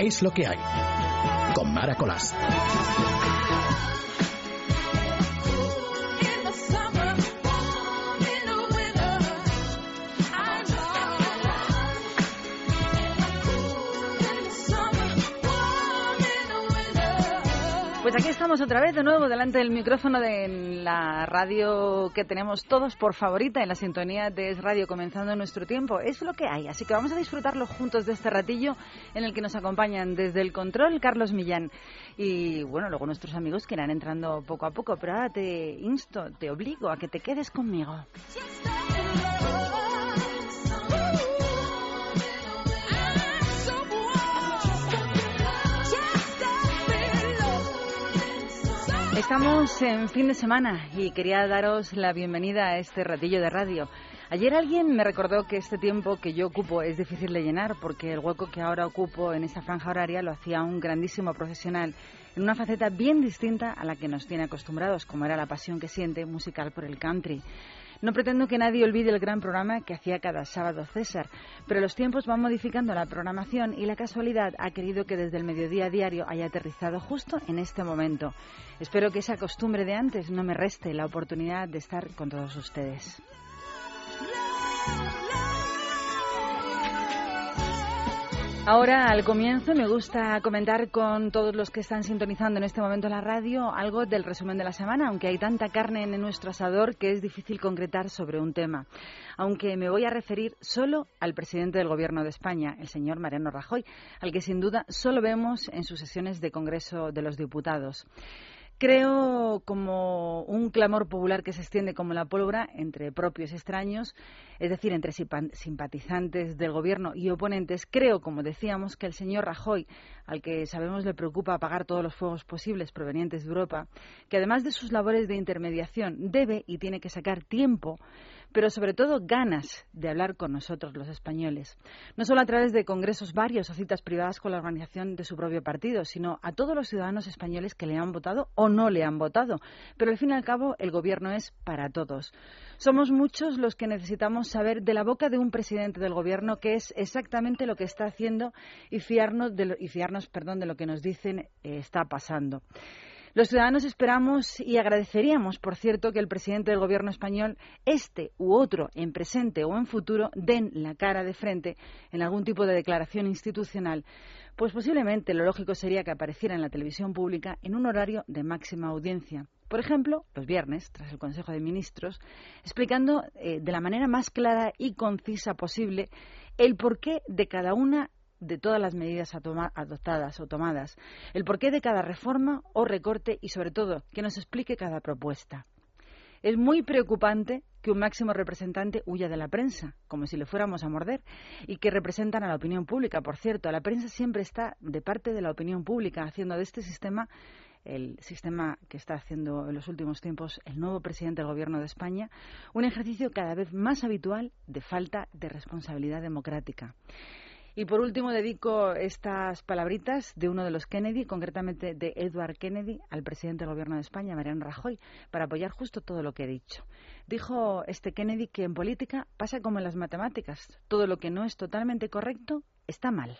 Es lo que hay. Con Mara Colás. Pues aquí estamos otra vez de nuevo delante del micrófono de la radio que tenemos todos por favorita en la sintonía de Es Radio comenzando nuestro tiempo. Es lo que hay, así que vamos a disfrutarlo juntos de este ratillo en el que nos acompañan desde el control Carlos Millán y bueno, luego nuestros amigos que irán entrando poco a poco, pero ahora te insto, te obligo a que te quedes conmigo. Estamos en fin de semana y quería daros la bienvenida a este ratillo de radio. Ayer alguien me recordó que este tiempo que yo ocupo es difícil de llenar porque el hueco que ahora ocupo en esta franja horaria lo hacía un grandísimo profesional en una faceta bien distinta a la que nos tiene acostumbrados, como era la pasión que siente musical por el country. No pretendo que nadie olvide el gran programa que hacía cada sábado César, pero los tiempos van modificando la programación y la casualidad ha querido que desde el mediodía diario haya aterrizado justo en este momento. Espero que esa costumbre de antes no me reste la oportunidad de estar con todos ustedes. Ahora, al comienzo, me gusta comentar con todos los que están sintonizando en este momento la radio algo del resumen de la semana, aunque hay tanta carne en nuestro asador que es difícil concretar sobre un tema. Aunque me voy a referir solo al presidente del Gobierno de España, el señor Mariano Rajoy, al que sin duda solo vemos en sus sesiones de Congreso de los Diputados. Creo como un clamor popular que se extiende como la pólvora entre propios extraños, es decir, entre simpatizantes del gobierno y oponentes. Creo, como decíamos, que el señor Rajoy, al que sabemos le preocupa apagar todos los fuegos posibles provenientes de Europa, que además de sus labores de intermediación debe y tiene que sacar tiempo pero sobre todo ganas de hablar con nosotros los españoles, no solo a través de congresos varios o citas privadas con la organización de su propio partido, sino a todos los ciudadanos españoles que le han votado o no le han votado. Pero al fin y al cabo el gobierno es para todos. Somos muchos los que necesitamos saber de la boca de un presidente del gobierno qué es exactamente lo que está haciendo y fiarnos de lo, y fiarnos, perdón, de lo que nos dicen eh, está pasando. Los ciudadanos esperamos y agradeceríamos, por cierto, que el presidente del Gobierno español, este u otro, en presente o en futuro, den la cara de frente en algún tipo de declaración institucional, pues posiblemente lo lógico sería que apareciera en la televisión pública en un horario de máxima audiencia. Por ejemplo, los viernes, tras el Consejo de Ministros, explicando eh, de la manera más clara y concisa posible el porqué de cada una de todas las medidas adoptadas o tomadas, el porqué de cada reforma o recorte y, sobre todo, que nos explique cada propuesta. Es muy preocupante que un máximo representante huya de la prensa, como si le fuéramos a morder, y que representan a la opinión pública. Por cierto, la prensa siempre está de parte de la opinión pública, haciendo de este sistema el sistema que está haciendo en los últimos tiempos el nuevo presidente del Gobierno de España, un ejercicio cada vez más habitual de falta de responsabilidad democrática. Y por último dedico estas palabritas de uno de los Kennedy, concretamente de Edward Kennedy, al presidente del Gobierno de España, Mariano Rajoy, para apoyar justo todo lo que he dicho. Dijo este Kennedy que en política pasa como en las matemáticas, todo lo que no es totalmente correcto está mal.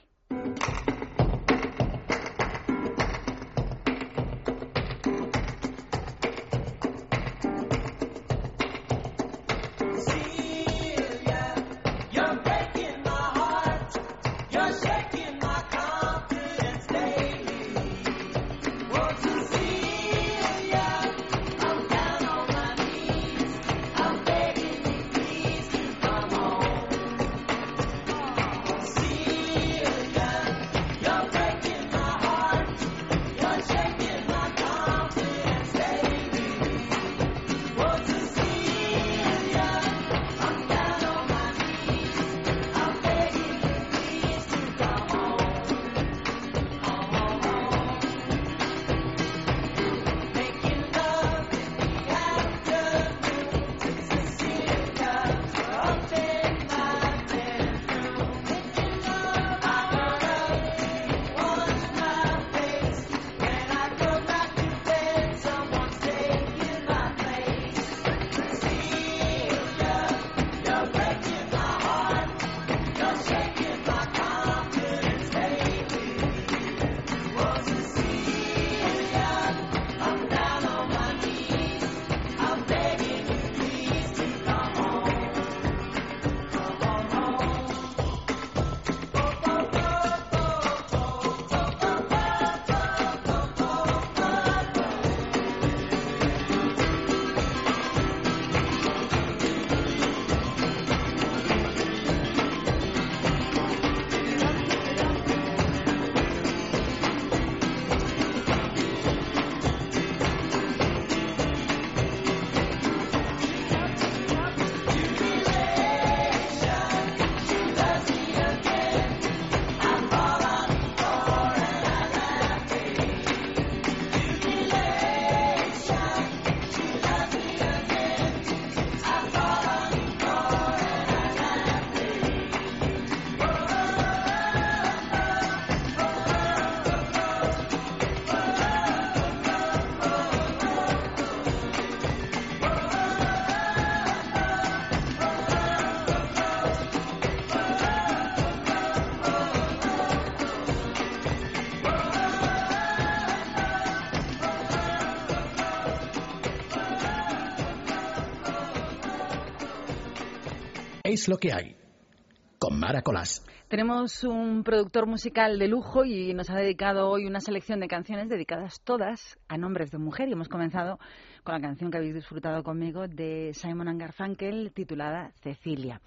Es lo que hay. Con Mara Colás. Tenemos un productor musical de lujo y nos ha dedicado hoy una selección de canciones dedicadas todas a nombres de mujer y hemos comenzado con la canción que habéis disfrutado conmigo de Simon Garfunkel titulada Cecilia.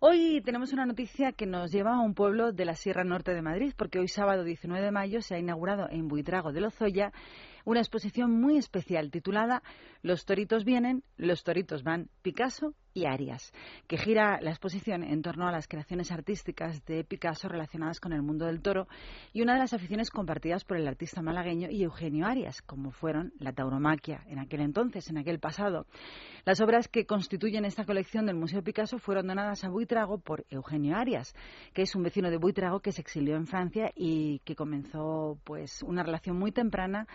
Hoy tenemos una noticia que nos lleva a un pueblo de la Sierra Norte de Madrid, porque hoy sábado 19 de mayo se ha inaugurado en Buitrago de Lozoya una exposición muy especial titulada Los toritos vienen, los toritos van, Picasso Arias, que gira la exposición en torno a las creaciones artísticas de Picasso relacionadas con el mundo del toro y una de las aficiones compartidas por el artista malagueño y Eugenio Arias, como fueron la tauromaquia en aquel entonces, en aquel pasado. Las obras que constituyen esta colección del Museo Picasso fueron donadas a Buitrago por Eugenio Arias, que es un vecino de Buitrago que se exilió en Francia y que comenzó pues una relación muy temprana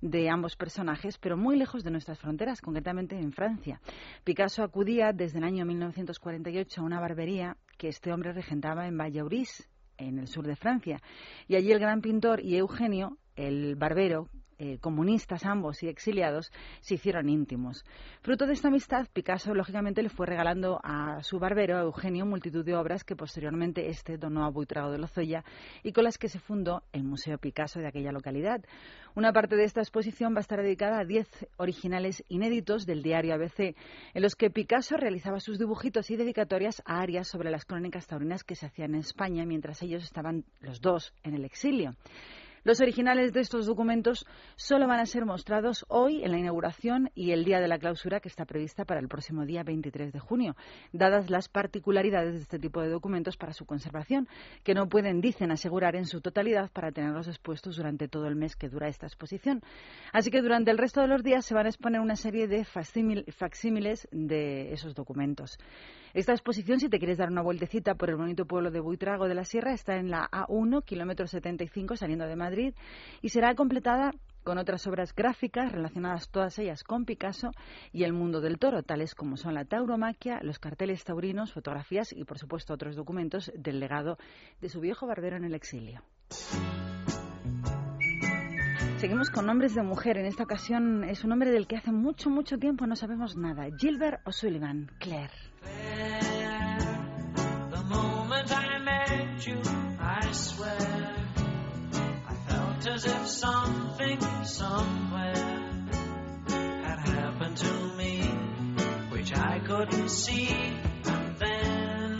de ambos personajes, pero muy lejos de nuestras fronteras, concretamente en Francia. Picasso acudía desde el año 1948 a una barbería que este hombre regentaba en Valladolid, en el sur de Francia. Y allí el gran pintor y Eugenio, el barbero, eh, comunistas ambos y exiliados, se hicieron íntimos. Fruto de esta amistad, Picasso lógicamente le fue regalando a su barbero, a Eugenio, multitud de obras que posteriormente este donó a Buitrago de Lozoya y con las que se fundó el Museo Picasso de aquella localidad. Una parte de esta exposición va a estar dedicada a diez originales inéditos del diario ABC, en los que Picasso realizaba sus dibujitos y dedicatorias a Arias sobre las crónicas taurinas que se hacían en España mientras ellos estaban los dos en el exilio. Los originales de estos documentos solo van a ser mostrados hoy en la inauguración y el día de la clausura que está prevista para el próximo día 23 de junio, dadas las particularidades de este tipo de documentos para su conservación, que no pueden, dicen, asegurar en su totalidad para tenerlos expuestos durante todo el mes que dura esta exposición. Así que durante el resto de los días se van a exponer una serie de facsímiles de esos documentos. Esta exposición, si te quieres dar una vueltecita por el bonito pueblo de Buitrago de la Sierra, está en la A1, kilómetro 75, saliendo de Madrid, y será completada con otras obras gráficas relacionadas todas ellas con Picasso y el mundo del toro, tales como son la tauromaquia, los carteles taurinos, fotografías y, por supuesto, otros documentos del legado de su viejo barbero en el exilio. Seguimos con nombres de mujer. En esta ocasión es un nombre del que hace mucho, mucho tiempo no sabemos nada. Gilbert O'Sullivan, Claire. the something somewhere had happened to me, which I couldn't see. And then,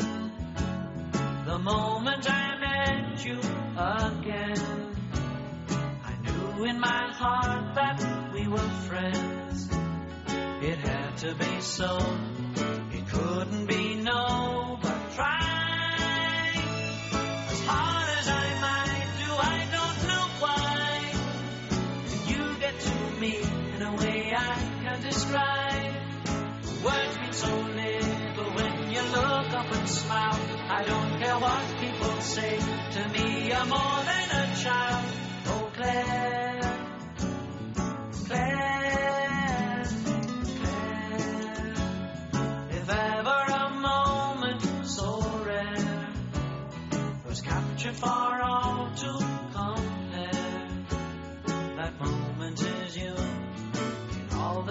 the moment I met you again, I knew in my heart that we were friends. It had to be so, it couldn't be no, but try. Words mean so little when you look up and smile. I don't care what people say, to me you're more than a child. Oh Claire.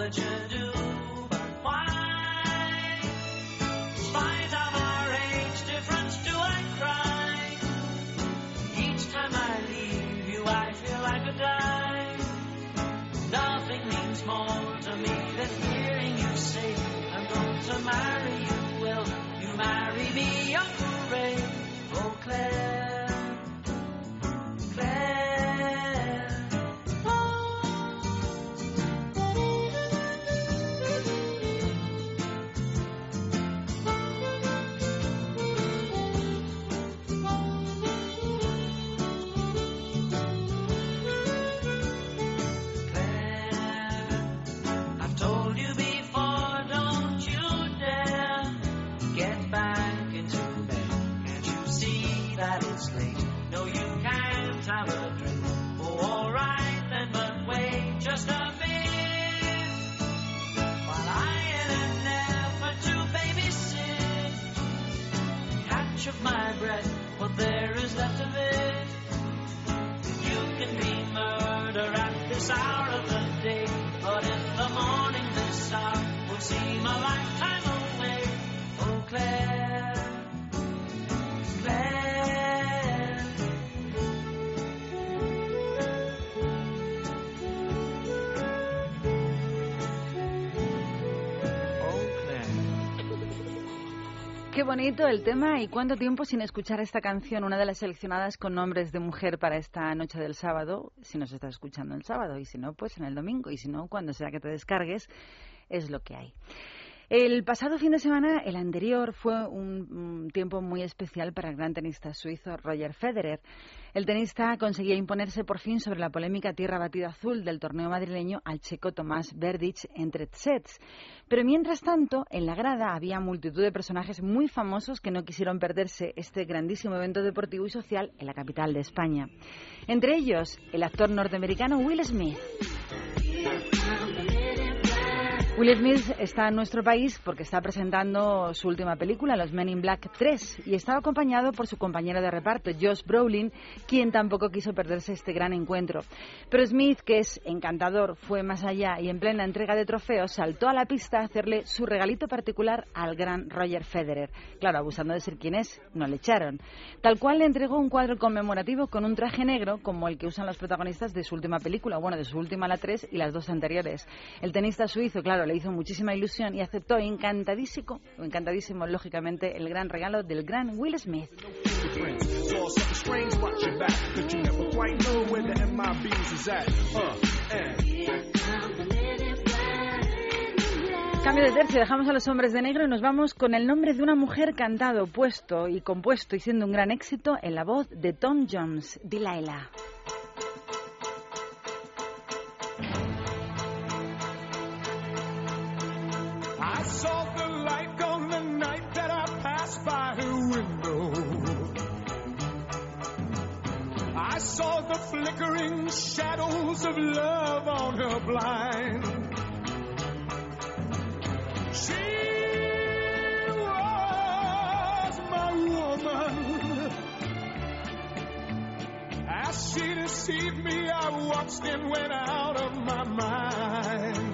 seem a lifetime away. Oh, Claire. Bonito el tema y cuánto tiempo sin escuchar esta canción, una de las seleccionadas con nombres de mujer para esta noche del sábado, si nos estás escuchando el sábado y si no, pues en el domingo y si no, cuando sea que te descargues, es lo que hay. El pasado fin de semana, el anterior, fue un, tiempo muy especial para el gran tenista suizo Roger Federer. El tenista conseguía imponerse por fin sobre la polémica tierra batida azul del torneo madrileño al checo Tomás Verdic en tres sets. Pero mientras tanto, en la grada había multitud de personajes muy famosos que no quisieron perderse este grandísimo evento deportivo y social en la capital de España. Entre ellos, el actor norteamericano Will Smith. Will Smith está en nuestro país porque está presentando su última película, Los Men in Black 3, y estaba acompañado por su compañero de reparto, Josh Brolin, quien tampoco quiso perderse este gran encuentro. Pero Smith, que es encantador, fue más allá y en plena entrega de trofeos saltó a la pista a hacerle su regalito particular al gran Roger Federer. Claro, abusando de ser quien es, no le echaron. Tal cual le entregó un cuadro conmemorativo con un traje negro como el que usan los protagonistas de su última película, bueno, de su última la 3 y las dos anteriores. El tenista suizo, claro, le hizo muchísima ilusión y aceptó encantadísimo, encantadísimo, lógicamente, el gran regalo del gran Will Smith. Cambio de tercio, dejamos a los hombres de negro y nos vamos con el nombre de una mujer cantado, puesto y compuesto y siendo un gran éxito en la voz de Tom Jones, Delilah. The light on the night that I passed by I know I saw the flickering shadows of love on her blind. She was my woman. As she deceived me, I watched and went out of my mind.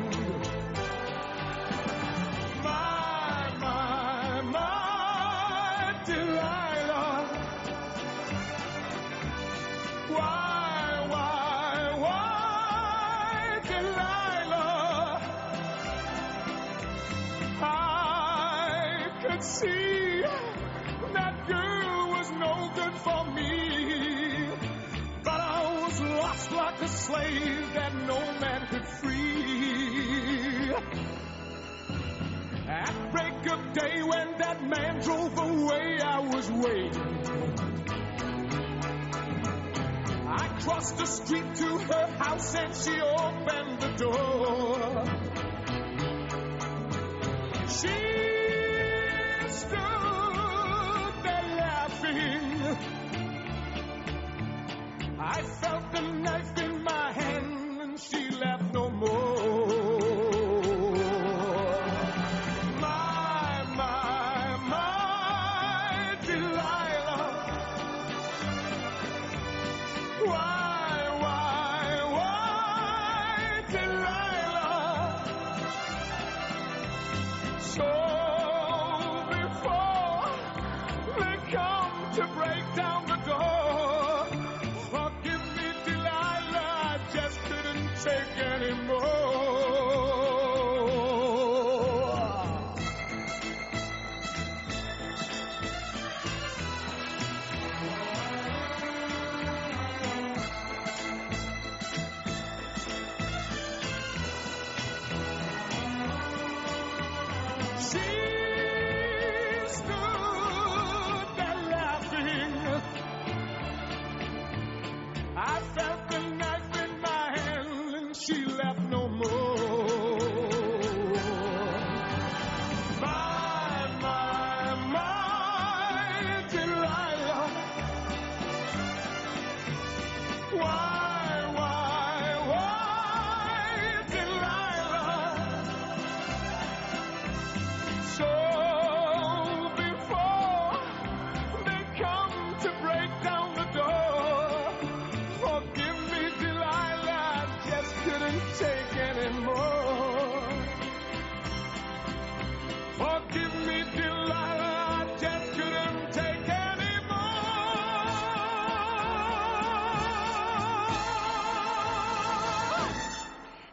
See that girl was no good for me. But I was lost like a slave that no man could free. At break of day when that man drove away, I was waiting. I crossed the street to her house and she opened the door. She I felt the knife in my hand and she left no more.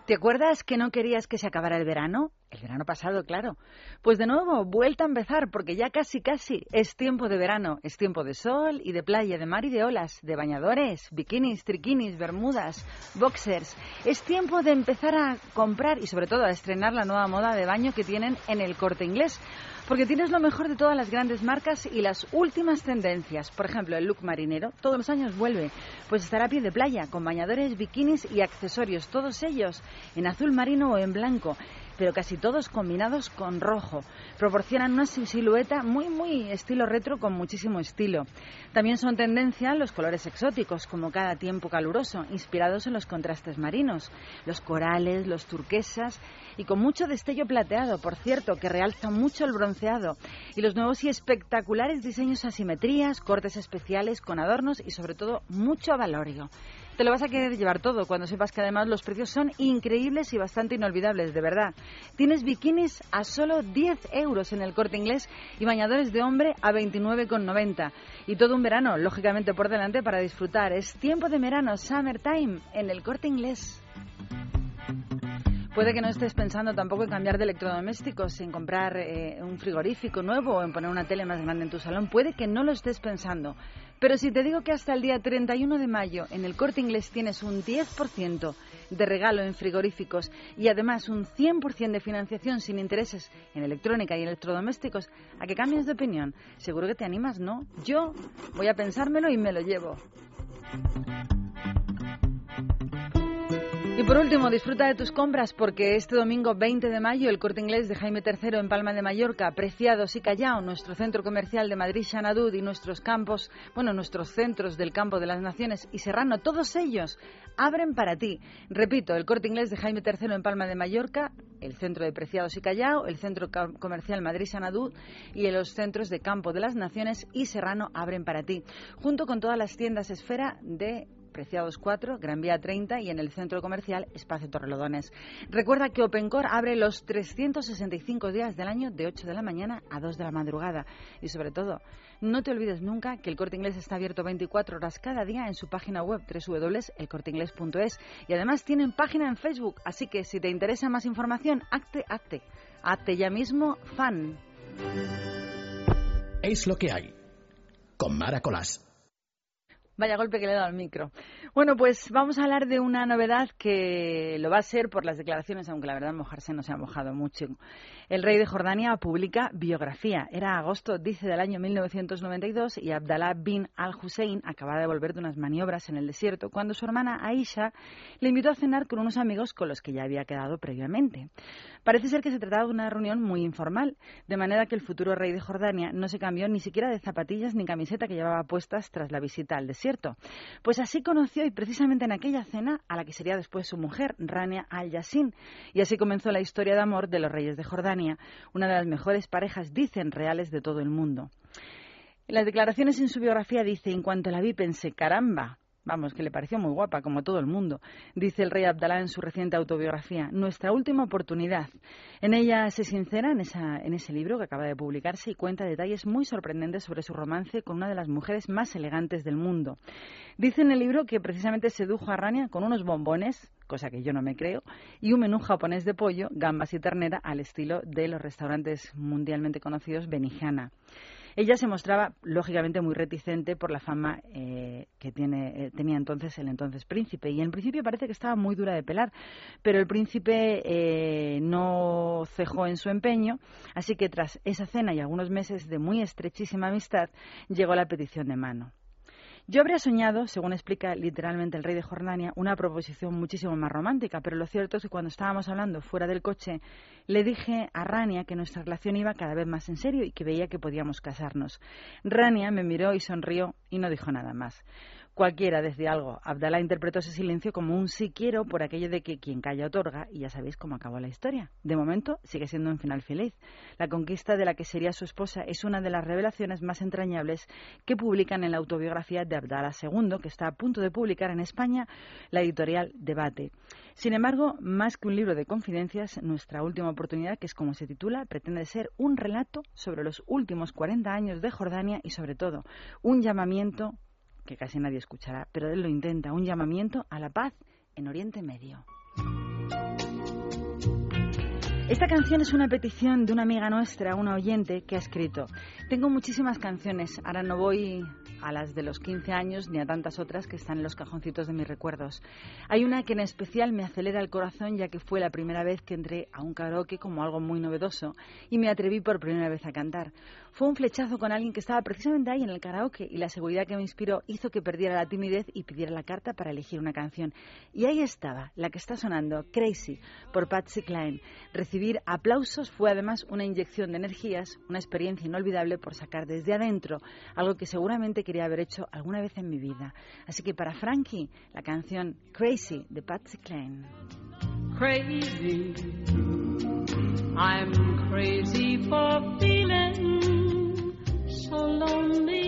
¿Te acuerdas que no querías que se acabara el verano? El verano pasado, claro. Pues de nuevo, vuelta a empezar, porque ya casi casi es tiempo de verano, es tiempo de sol y de playa, de mar y de olas, de bañadores, bikinis, triquinis, bermudas, boxers. Es tiempo de empezar a comprar y sobre todo a estrenar la nueva moda de baño que tienen en el corte inglés. Porque tienes lo mejor de todas las grandes marcas y las últimas tendencias. Por ejemplo, el look marinero todos los años vuelve. Pues estará a pie de playa, con bañadores, bikinis y accesorios, todos ellos en azul marino o en blanco pero casi todos combinados con rojo. Proporcionan una silueta muy, muy estilo retro con muchísimo estilo. También son tendencia los colores exóticos, como cada tiempo caluroso, inspirados en los contrastes marinos, los corales, los turquesas y con mucho destello plateado, por cierto, que realza mucho el bronceado. Y los nuevos y espectaculares diseños asimetrías, cortes especiales con adornos y sobre todo mucho valorio. Te lo vas a querer llevar todo cuando sepas que además los precios son increíbles y bastante inolvidables, de verdad. Tienes bikinis a solo 10 euros en el corte inglés y bañadores de hombre a 29,90. Y todo un verano, lógicamente, por delante para disfrutar. Es tiempo de verano, summertime, en el corte inglés. Puede que no estés pensando tampoco en cambiar de electrodomésticos, en comprar eh, un frigorífico nuevo o en poner una tele más grande en tu salón. Puede que no lo estés pensando. Pero si te digo que hasta el día 31 de mayo en el corte inglés tienes un 10% de regalo en frigoríficos y además un 100% de financiación sin intereses en electrónica y electrodomésticos, ¿a que cambies de opinión? Seguro que te animas, ¿no? Yo voy a pensármelo y me lo llevo. Y por último, disfruta de tus compras porque este domingo 20 de mayo el corte inglés de Jaime III en Palma de Mallorca, Preciados y Callao, nuestro centro comercial de Madrid, Xanadud y nuestros campos, bueno, nuestros centros del campo de las naciones y Serrano, todos ellos abren para ti. Repito, el corte inglés de Jaime III en Palma de Mallorca, el centro de Preciados y Callao, el centro comercial Madrid, Xanadud y los centros de campo de las naciones y Serrano abren para ti, junto con todas las tiendas esfera de Preciados 4, Gran Vía 30 y en el centro comercial Espacio Torrelodones. Recuerda que OpenCore abre los 365 días del año de 8 de la mañana a 2 de la madrugada. Y sobre todo, no te olvides nunca que el Corte Inglés está abierto 24 horas cada día en su página web www.elcorteingles.es y además tienen página en Facebook, así que si te interesa más información, hazte, hazte, hazte ya mismo fan. Es lo que hay. Con Mara Colás. Vaya golpe que le he dado al micro. Bueno, pues vamos a hablar de una novedad que lo va a ser por las declaraciones, aunque la verdad mojarse no se ha mojado mucho. El rey de Jordania publica biografía. Era agosto, dice, del año 1992 y Abdallah bin al-Hussein acababa de volver de unas maniobras en el desierto cuando su hermana Aisha le invitó a cenar con unos amigos con los que ya había quedado previamente. Parece ser que se trataba de una reunión muy informal, de manera que el futuro rey de Jordania no se cambió ni siquiera de zapatillas ni camiseta que llevaba puestas tras la visita al desierto. Pues así conoció y precisamente en aquella cena a la que sería después su mujer, Rania al-Yassin, y así comenzó la historia de amor de los reyes de Jordania, una de las mejores parejas, dicen, reales de todo el mundo. En las declaraciones en su biografía dice, en cuanto la vi pensé, caramba, Vamos, que le pareció muy guapa, como todo el mundo. Dice el rey Abdalá en su reciente autobiografía, nuestra última oportunidad. En ella se sincera en, esa, en ese libro que acaba de publicarse y cuenta detalles muy sorprendentes sobre su romance con una de las mujeres más elegantes del mundo. Dice en el libro que precisamente sedujo a Rania con unos bombones, cosa que yo no me creo, y un menú japonés de pollo, gambas y ternera al estilo de los restaurantes mundialmente conocidos Benihana. Ella se mostraba, lógicamente, muy reticente por la fama eh, que tiene, eh, tenía entonces el entonces príncipe. Y en principio parece que estaba muy dura de pelar, pero el príncipe eh, no cejó en su empeño, así que tras esa cena y algunos meses de muy estrechísima amistad, llegó la petición de mano. Yo habría soñado, según explica literalmente el rey de Jordania, una proposición muchísimo más romántica, pero lo cierto es que cuando estábamos hablando fuera del coche, le dije a Rania que nuestra relación iba cada vez más en serio y que veía que podíamos casarnos. Rania me miró y sonrió y no dijo nada más. Cualquiera decía algo. Abdalá interpretó ese silencio como un sí quiero por aquello de que quien calla otorga, y ya sabéis cómo acabó la historia. De momento sigue siendo un final feliz. La conquista de la que sería su esposa es una de las revelaciones más entrañables que publican en la autobiografía de Abdalá II, que está a punto de publicar en España la editorial Debate. Sin embargo, más que un libro de confidencias, nuestra última oportunidad, que es como se titula, pretende ser un relato sobre los últimos 40 años de Jordania y, sobre todo, un llamamiento que casi nadie escuchará, pero él lo intenta, un llamamiento a la paz en Oriente Medio. Esta canción es una petición de una amiga nuestra, una oyente, que ha escrito. Tengo muchísimas canciones, ahora no voy a las de los 15 años ni a tantas otras que están en los cajoncitos de mis recuerdos. Hay una que en especial me acelera el corazón ya que fue la primera vez que entré a un karaoke como algo muy novedoso y me atreví por primera vez a cantar. Fue un flechazo con alguien que estaba precisamente ahí en el karaoke y la seguridad que me inspiró hizo que perdiera la timidez y pidiera la carta para elegir una canción. Y ahí estaba, la que está sonando, Crazy, por Patsy Cline. Recibir aplausos fue además una inyección de energías, una experiencia inolvidable por sacar desde adentro algo que seguramente quería haber hecho alguna vez en mi vida. Así que para Frankie, la canción Crazy de Patsy Cline. Crazy, I'm crazy for so lonely.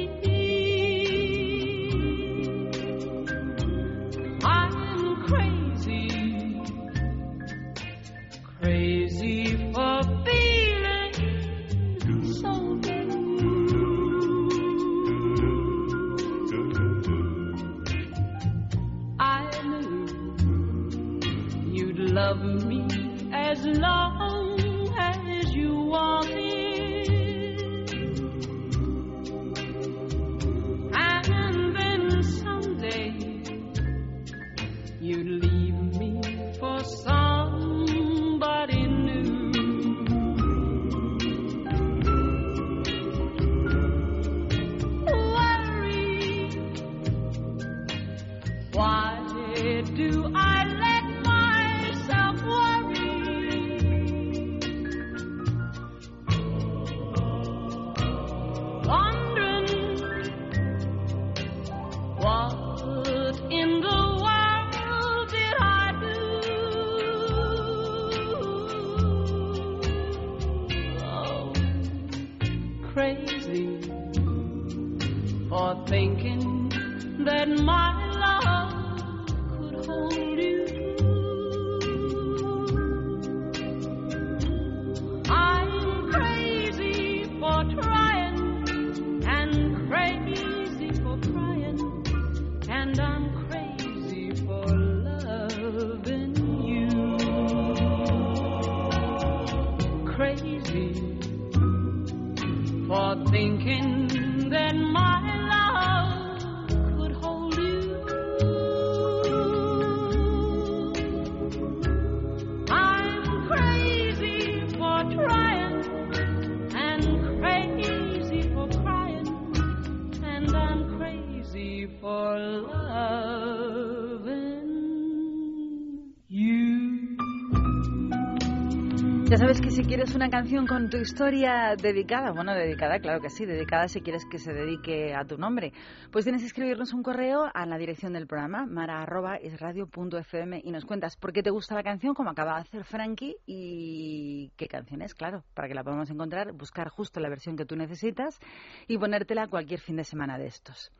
Una canción con tu historia dedicada, bueno, dedicada, claro que sí, dedicada si quieres que se dedique a tu nombre, pues tienes que escribirnos un correo a la dirección del programa, mara.esradio.fm y nos cuentas por qué te gusta la canción, como acaba de hacer Frankie, y qué canción es, claro, para que la podamos encontrar, buscar justo la versión que tú necesitas y ponértela cualquier fin de semana de estos.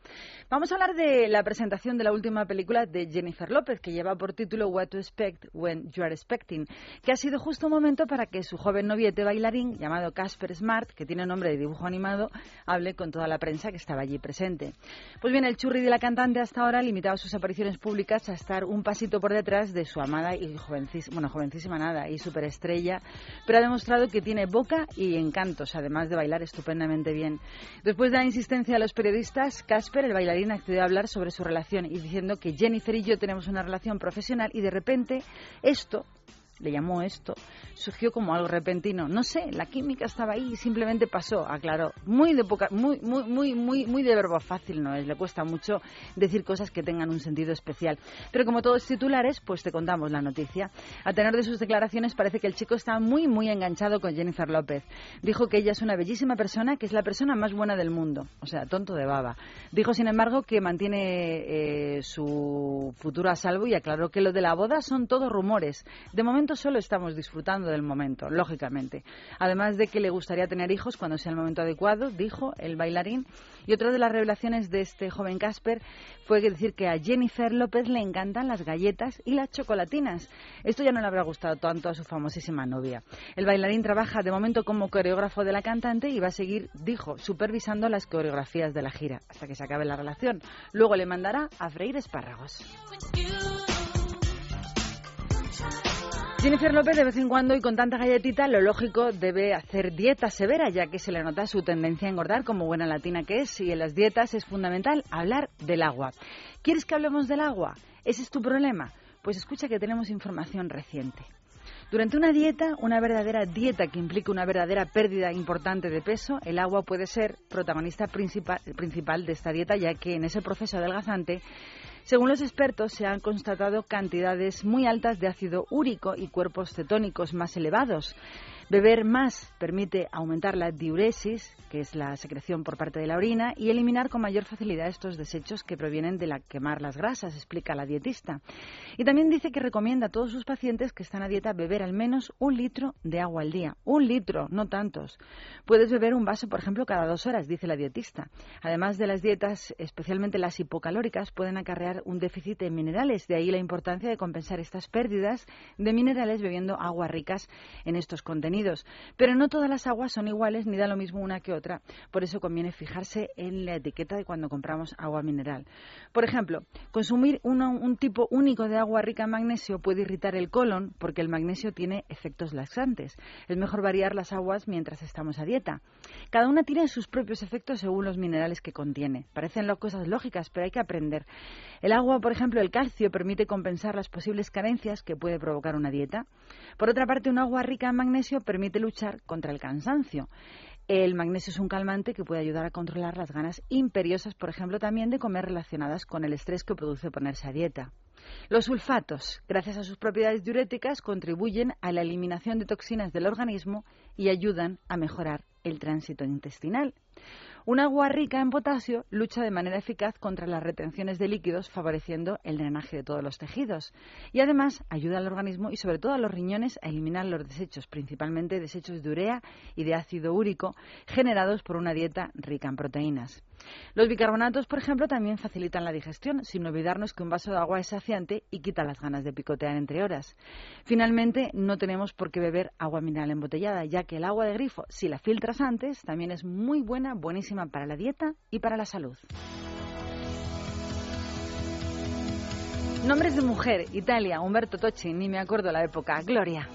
Vamos a hablar de la presentación de la última película de Jennifer López, que lleva por título What to Expect When You Are Expecting, que ha sido justo un momento para que su joven noviete bailarín, llamado Casper Smart, que tiene nombre de dibujo animado, hable con toda la prensa que estaba allí presente. Pues bien, el churri de la cantante hasta ahora ha limitado sus apariciones públicas a estar un pasito por detrás de su amada y jovencísima, bueno, jovencísima nada, y superestrella, pero ha demostrado que tiene boca y encantos, además de bailar estupendamente bien. Después de la insistencia de los periodistas, Casper, el bailarín, accedió a hablar sobre su relación y diciendo que Jennifer y yo tenemos una relación profesional y de repente esto le llamó esto, surgió como algo repentino. No sé, la química estaba ahí y simplemente pasó, aclaró. Muy de poca, muy, muy, muy, muy, muy de verbo fácil no es, le cuesta mucho decir cosas que tengan un sentido especial. Pero como todos titulares, pues te contamos la noticia. A tenor de sus declaraciones parece que el chico está muy, muy enganchado con Jennifer López. Dijo que ella es una bellísima persona, que es la persona más buena del mundo. O sea, tonto de baba. Dijo, sin embargo, que mantiene eh, su futuro a salvo y aclaró que lo de la boda son todos rumores. De momento solo estamos disfrutando del momento, lógicamente. Además de que le gustaría tener hijos cuando sea el momento adecuado, dijo el bailarín. Y otra de las revelaciones de este joven Casper fue decir que a Jennifer López le encantan las galletas y las chocolatinas. Esto ya no le habrá gustado tanto a su famosísima novia. El bailarín trabaja de momento como coreógrafo de la cantante y va a seguir, dijo, supervisando las coreografías de la gira hasta que se acabe la relación. Luego le mandará a freír espárragos. Jennifer López de vez en cuando y con tanta galletita, lo lógico debe hacer dieta severa, ya que se le nota su tendencia a engordar como buena latina que es, y en las dietas es fundamental hablar del agua. ¿Quieres que hablemos del agua? ¿Ese es tu problema? Pues escucha que tenemos información reciente. Durante una dieta, una verdadera dieta que implique una verdadera pérdida importante de peso, el agua puede ser protagonista principal, principal de esta dieta, ya que en ese proceso adelgazante según los expertos, se han constatado cantidades muy altas de ácido úrico y cuerpos cetónicos más elevados. Beber más permite aumentar la diuresis, que es la secreción por parte de la orina, y eliminar con mayor facilidad estos desechos que provienen de la quemar las grasas, explica la dietista. Y también dice que recomienda a todos sus pacientes que están a dieta beber al menos un litro de agua al día. Un litro, no tantos. Puedes beber un vaso, por ejemplo, cada dos horas, dice la dietista. Además de las dietas, especialmente las hipocalóricas, pueden acarrear un déficit de minerales. De ahí la importancia de compensar estas pérdidas de minerales bebiendo aguas ricas en estos contenidos pero no todas las aguas son iguales ni da lo mismo una que otra. Por eso conviene fijarse en la etiqueta de cuando compramos agua mineral. Por ejemplo, consumir un tipo único de agua rica en magnesio puede irritar el colon porque el magnesio tiene efectos laxantes. Es mejor variar las aguas mientras estamos a dieta. Cada una tiene sus propios efectos según los minerales que contiene. Parecen cosas lógicas, pero hay que aprender. El agua, por ejemplo, el calcio, permite compensar las posibles carencias que puede provocar una dieta. Por otra parte, un agua rica en magnesio permite luchar contra el cansancio. El magnesio es un calmante que puede ayudar a controlar las ganas imperiosas, por ejemplo, también de comer relacionadas con el estrés que produce ponerse a dieta. Los sulfatos, gracias a sus propiedades diuréticas, contribuyen a la eliminación de toxinas del organismo y ayudan a mejorar el tránsito intestinal. Un agua rica en potasio lucha de manera eficaz contra las retenciones de líquidos, favoreciendo el drenaje de todos los tejidos. Y además ayuda al organismo y sobre todo a los riñones a eliminar los desechos, principalmente desechos de urea y de ácido úrico, generados por una dieta rica en proteínas. Los bicarbonatos, por ejemplo, también facilitan la digestión, sin olvidarnos que un vaso de agua es saciante y quita las ganas de picotear entre horas. Finalmente, no tenemos por qué beber agua mineral embotellada, ya que el agua de grifo, si la filtras antes, también es muy buena, buenísima para la dieta y para la salud. Nombres de mujer, Italia, Humberto Tocci, ni me acuerdo la época, Gloria.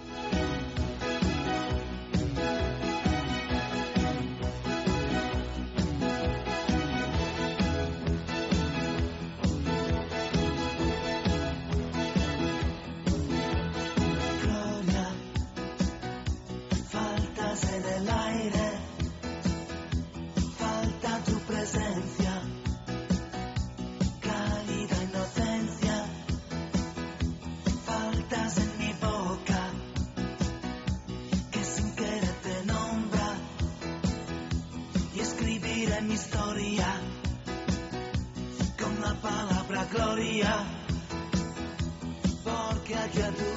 Quien respira nieve.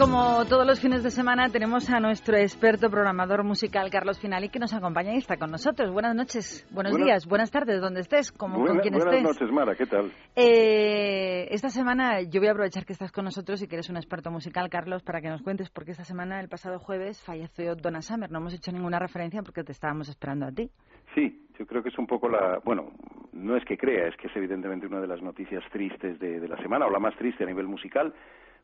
Como todos los fines de semana tenemos a nuestro experto programador musical Carlos Finali que nos acompaña y está con nosotros. Buenas noches, buenos Buenas- días, buenas tardes, donde estés, como con quien buenas estés. noches, Mara, ¿qué tal? Eh, esta semana yo voy a aprovechar que estás con nosotros y que eres un experto musical, Carlos, para que nos cuentes porque esta semana, el pasado jueves, falleció Donna Summer. No hemos hecho ninguna referencia porque te estábamos esperando a ti. Sí, yo creo que es un poco la... Bueno, no es que crea, es que es evidentemente una de las noticias tristes de, de la semana, o la más triste a nivel musical.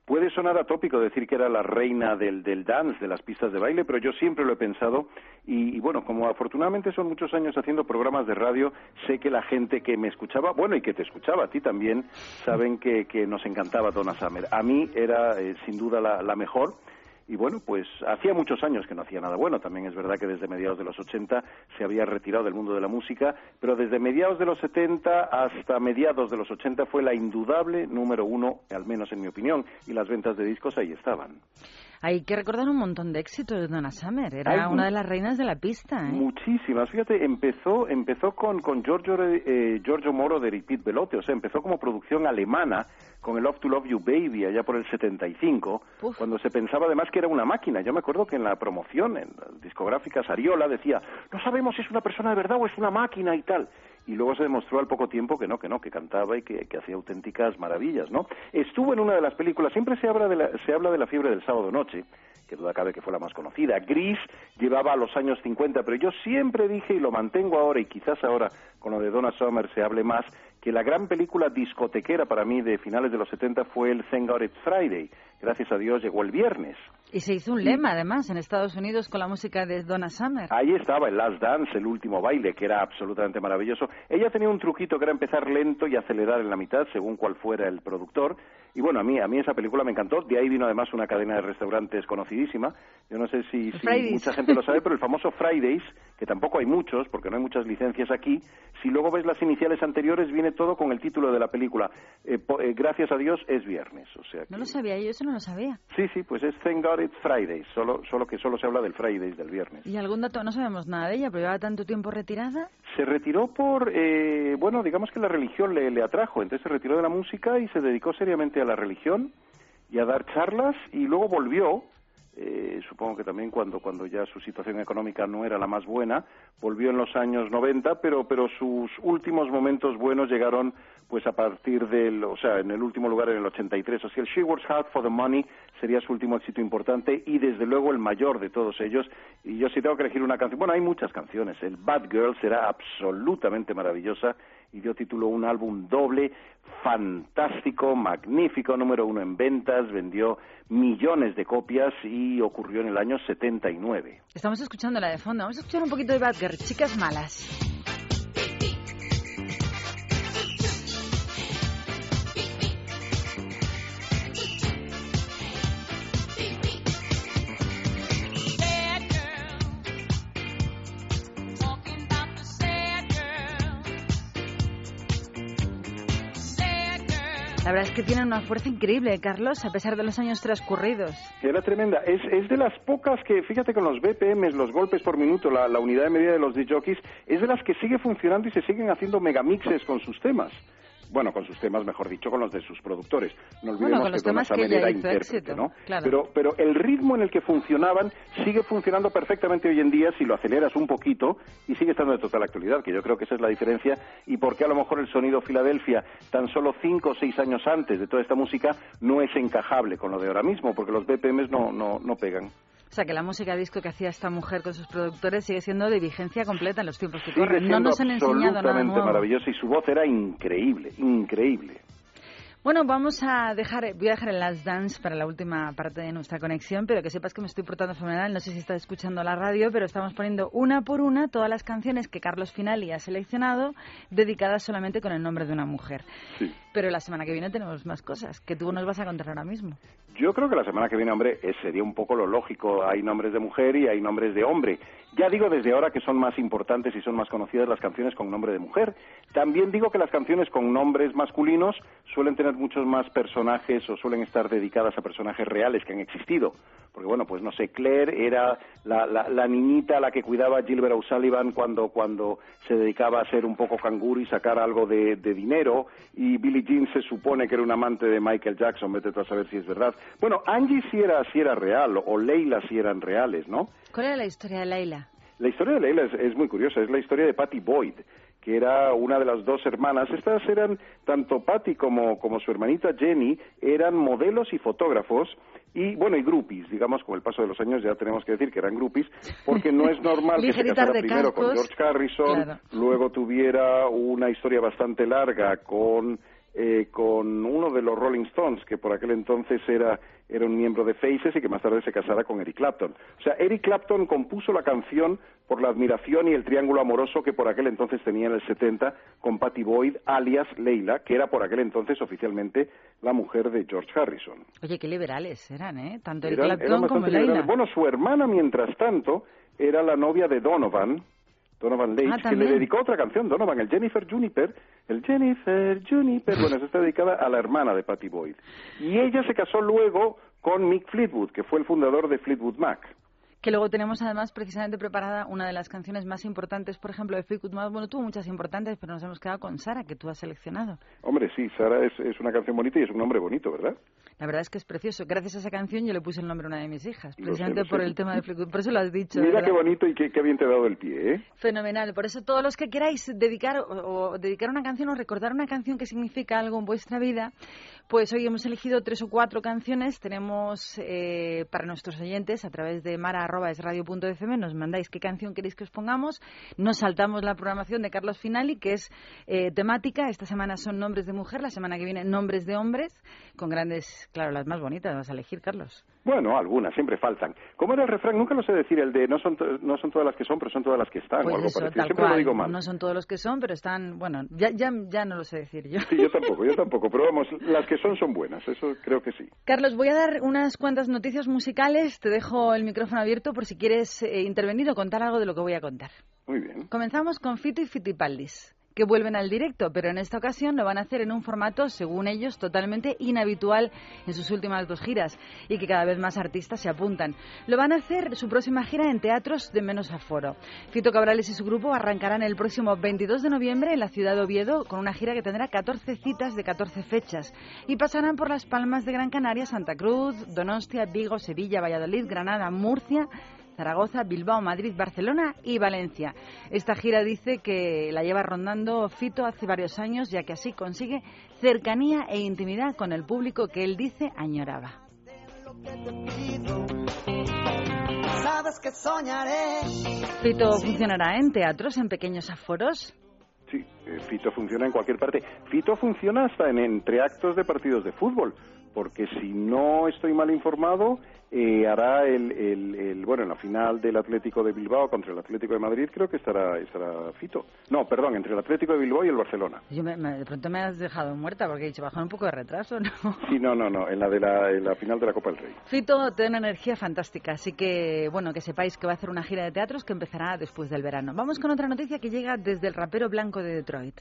Puede sonar atópico decir que era la reina del, del dance, de las pistas de baile, pero yo siempre lo he pensado y, y bueno, como afortunadamente son muchos años haciendo programas de radio, sé que la gente que me escuchaba, bueno, y que te escuchaba a ti también, saben que, que nos encantaba Donna Summer. A mí era eh, sin duda la, la mejor. Y bueno, pues hacía muchos años que no hacía nada bueno. También es verdad que desde mediados de los 80 se había retirado del mundo de la música, pero desde mediados de los 70 hasta mediados de los 80 fue la indudable número uno, al menos en mi opinión, y las ventas de discos ahí estaban. Hay que recordar un montón de éxitos de Donna Summer. Era Hay una de las reinas de la pista. ¿eh? Muchísimas. Fíjate, empezó, empezó con, con Giorgio, eh, Giorgio Moro de Repeat Velote, o sea, empezó como producción alemana con el Love to Love You Baby allá por el 75, Uf. cuando se pensaba además que era una máquina. Yo me acuerdo que en la promoción, en las discográficas, Ariola decía, no sabemos si es una persona de verdad o es una máquina y tal. Y luego se demostró al poco tiempo que no, que no, que cantaba y que, que hacía auténticas maravillas, ¿no? Estuvo en una de las películas, siempre se habla de la, se habla de la fiebre del sábado noche, que duda cabe que fue la más conocida. Gris llevaba a los años 50, pero yo siempre dije, y lo mantengo ahora, y quizás ahora con lo de Donna Summer se hable más, que la gran película discotequera para mí de finales de los 70 fue el Thank God It's Friday. Gracias a Dios llegó el viernes. Y se hizo un lema, además, en Estados Unidos con la música de Donna Summer. Ahí estaba el Last Dance, el último baile, que era absolutamente maravilloso. Ella tenía un truquito que era empezar lento y acelerar en la mitad, según cuál fuera el productor. Y bueno, a mí, a mí esa película me encantó. De ahí vino además una cadena de restaurantes conocidísima. Yo no sé si, si mucha gente lo sabe, pero el famoso Fridays, que tampoco hay muchos, porque no hay muchas licencias aquí, si luego ves las iniciales anteriores, viene todo con el título de la película. Eh, po- eh, gracias a Dios es viernes. O sea No que- lo sabía, yo eso no lo sabía. Sí, sí, pues es Thank God It's Fridays, solo, solo que solo se habla del Fridays, del viernes. ¿Y algún dato? No sabemos nada de ella, pero lleva tanto tiempo retirada. Se retiró por, eh, bueno, digamos que la religión le, le atrajo, entonces se retiró de la música y se dedicó seriamente a la religión y a dar charlas y luego volvió, eh, supongo que también cuando, cuando ya su situación económica no era la más buena, volvió en los años 90, pero, pero sus últimos momentos buenos llegaron pues a partir del, o sea, en el último lugar en el 83, o sea, el She Works Hard for the Money sería su último éxito importante y desde luego el mayor de todos ellos. Y yo si tengo que elegir una canción, bueno, hay muchas canciones, el Bad Girl será absolutamente maravillosa y dio título a un álbum doble fantástico, magnífico, número uno en ventas, vendió millones de copias y ocurrió en el año 79. Estamos escuchando la de fondo. Vamos a escuchar un poquito de Bad Girl, Chicas Malas. La verdad es que tiene una fuerza increíble, Carlos, a pesar de los años transcurridos. Era tremenda. Es, es de las pocas que, fíjate, con los BPMs, los golpes por minuto, la, la unidad de medida de los DJs, es de las que sigue funcionando y se siguen haciendo megamixes con sus temas. Bueno, con sus temas, mejor dicho, con los de sus productores. No olvidemos que Donna Summer era intérprete, éxito, ¿no? claro. Pero, pero el ritmo en el que funcionaban sigue funcionando perfectamente hoy en día si lo aceleras un poquito y sigue estando de total actualidad, que yo creo que esa es la diferencia y por qué a lo mejor el sonido Filadelfia, tan solo cinco o seis años antes de toda esta música, no es encajable con lo de ahora mismo, porque los BPMs no, no, no pegan. Sea, que la música disco que hacía esta mujer con sus productores sigue siendo de vigencia completa en los tiempos que Sigue corren. No nos han enseñado nada nuevo. maravillosa y su voz era increíble, increíble. Bueno, vamos a dejar, voy a dejar el Last Dance para la última parte de nuestra conexión, pero que sepas que me estoy portando fenomenal. No sé si estás escuchando la radio, pero estamos poniendo una por una todas las canciones que Carlos Finali ha seleccionado, dedicadas solamente con el nombre de una mujer. Sí. Pero la semana que viene tenemos más cosas que tú nos vas a contar ahora mismo. Yo creo que la semana que viene, hombre, eh, sería un poco lo lógico. Hay nombres de mujer y hay nombres de hombre. Ya digo desde ahora que son más importantes y son más conocidas las canciones con nombre de mujer. También digo que las canciones con nombres masculinos suelen tener muchos más personajes o suelen estar dedicadas a personajes reales que han existido. Porque bueno, pues no sé, Claire era la, la, la niñita a la que cuidaba Gilbert O'Sullivan cuando, cuando se dedicaba a ser un poco canguro y sacar algo de, de dinero. Y Billie Jean se supone que era un amante de Michael Jackson, vete tú a saber si es verdad. Bueno, Angie sí era, sí era real, o Leila sí eran reales, ¿no? ¿Cuál era la historia de Leila? La historia de Leila es, es muy curiosa, es la historia de Patty Boyd, que era una de las dos hermanas. Estas eran, tanto Patty como, como su hermanita Jenny, eran modelos y fotógrafos, y bueno, y groupies, digamos, con el paso de los años ya tenemos que decir que eran groupies, porque no es normal que se casara primero con. George Harrison, Claro. luego tuviera una historia bastante larga con eh, con uno de los Rolling Stones, que por aquel entonces era, era un miembro de Faces y que más tarde se casara con Eric Clapton. O sea, Eric Clapton compuso la canción por la admiración y el triángulo amoroso que por aquel entonces tenía en el 70 con Patty Boyd, alias Leila, que era por aquel entonces oficialmente la mujer de George Harrison. Oye, qué liberales eran, ¿eh? Tanto Eran- Clapton eran como Leila. liberales. Bueno, su hermana, mientras tanto, era la novia de Donovan, Donovan Leitch, Ah, que le dedicó otra canción, Donovan, el Jennifer Juniper, el Jennifer Juniper, bueno, esa está dedicada a la hermana de Patty Boyd. Y ella se casó luego con Mick Fleetwood, que fue el fundador de Fleetwood Mac. Que luego tenemos además precisamente preparada una de las canciones más importantes, por ejemplo, de Fleetwood Mac. Bueno, tuvo muchas importantes, pero nos hemos quedado con Sara, que tú has seleccionado. Hombre, sí, Sara es, es una canción bonita y es un nombre bonito, ¿verdad? La verdad es que es precioso. Gracias a esa canción yo le puse el nombre a una de mis hijas, Lo sé, precisamente lo por sé. el tema de Fleetwood. Por eso lo has dicho. Mira ¿verdad? qué bonito y qué, qué bien te he dado el pie, ¿eh? Fenomenal. Por eso todos los que queráis dedicar o, o dedicar una canción o recordar una canción que significa algo en vuestra vida, pues hoy hemos elegido tres o cuatro canciones. Tenemos eh, para nuestros oyentes a través de mara.esradio.fm nos mandáis qué canción queréis que os pongamos. Nos saltamos la programación de Carlos Finali, que es eh, temática. Esta semana son nombres de mujer, la semana que viene nombres de hombres, con grandes, claro, las más bonitas vas a elegir, Carlos. Bueno, algunas, siempre faltan. ¿Cómo era el refrán? Nunca lo sé decir, el de no son, no son todas las que son, pero son todas las que están, o Pues algo eso, parecido. Siempre cual. lo digo mal. No son todos los que son, pero están, bueno, ya, ya, ya no lo sé decir yo. Sí, yo tampoco, yo tampoco, pero vamos, las que son son buenas, eso creo que sí. Carlos, voy a dar unas cuantas noticias musicales. Te dejo el micrófono abierto por si quieres eh, intervenir o contar algo de lo que voy a contar. Muy bien. Comenzamos con Fito y Fitipaldis, que vuelven al directo, pero en esta ocasión lo van a hacer en un formato, según ellos, totalmente inhabitual en sus últimas dos giras y que cada vez más artistas se apuntan. Lo van a hacer su próxima gira en teatros de menos aforo. Fito Cabrales y su grupo arrancarán el próximo 22 de noviembre en la ciudad de Oviedo con una gira que tendrá 14 citas de 14 fechas y pasarán por las Palmas de Gran Canaria, Santa Cruz, Donostia, Vigo, Sevilla, Valladolid, Granada, Murcia, Zaragoza, Bilbao, Madrid, Barcelona y Valencia. Esta gira dice que la lleva rondando Fito hace varios años, ya que así consigue cercanía e intimidad con el público que él dice añoraba. Sabes que soñaré. Fito funcionará en teatros, en pequeños aforos. Sí, eh, Fito funciona en cualquier parte. Fito funciona hasta en entreactos de partidos de fútbol, porque si no estoy mal informado, eh, hará el, el, el- bueno, en la final del Atlético de Bilbao contra el Atlético de Madrid, creo que estará, estará Fito. No, perdón, entre el Atlético de Bilbao y el Barcelona. Yo me- me- de pronto me has dejado muerta porque he dicho, bajar un poco de retraso, ¿no? Sí, no, no, no, en la de la, en la final de la Copa del Rey. Fito tiene una energía fantástica, así que bueno, que sepáis que va a hacer una gira de teatros que empezará después del verano. Vamos con otra noticia que llega desde el rapero blanco de Detroit.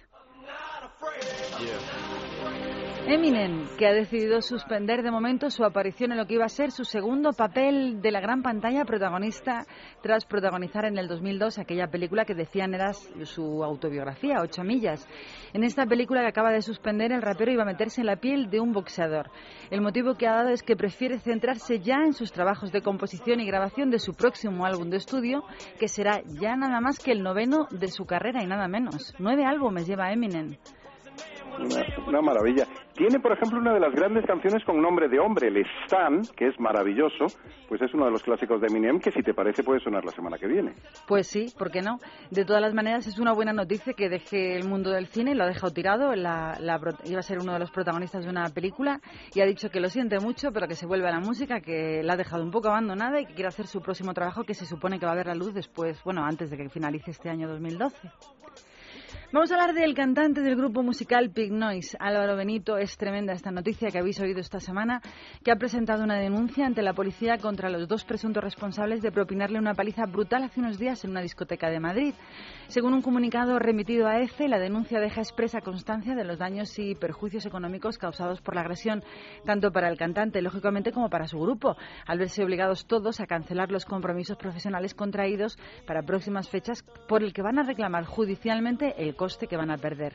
Eminem, que ha decidido suspender de momento su aparición en lo que iba a ser su segundo papel de la gran pantalla protagonista tras protagonizar en el 2002 aquella película que decían era su autobiografía, Ocho Millas. En esta película que acaba de suspender, el rapero iba a meterse en la piel de un boxeador. El motivo que ha dado es que prefiere centrarse ya en sus trabajos de composición y grabación de su próximo álbum de estudio, que será ya nada más que el noveno de su carrera y nada menos. Nueve álbumes lleva Eminem. Una, una maravilla. Tiene, por ejemplo, una de las grandes canciones con nombre de hombre, el Stan, que es maravilloso, pues es uno de los clásicos de Eminem que si te parece puede sonar la semana que viene. Pues sí, ¿por qué no? De todas las maneras, es una buena noticia que deje el mundo del cine, lo ha dejado tirado, la, la iba a ser uno de los protagonistas de una película y ha dicho que lo siente mucho, pero que se vuelve a la música, que la ha dejado un poco abandonada y que quiere hacer su próximo trabajo que se supone que va a ver la luz después, bueno, antes de que finalice este año 2012. Vamos a hablar del cantante del grupo musical Pig Noise, Álvaro Benito. Es tremenda esta noticia que habéis oído esta semana, que ha presentado una denuncia ante la policía contra los dos presuntos responsables de propinarle una paliza brutal hace unos días en una discoteca de Madrid. Según un comunicado remitido a EFE, la denuncia deja expresa constancia de los daños y perjuicios económicos causados por la agresión, tanto para el cantante, lógicamente, como para su grupo, al verse obligados todos a cancelar los compromisos profesionales contraídos para próximas fechas, por el que van a reclamar judicialmente el coste que van a perder.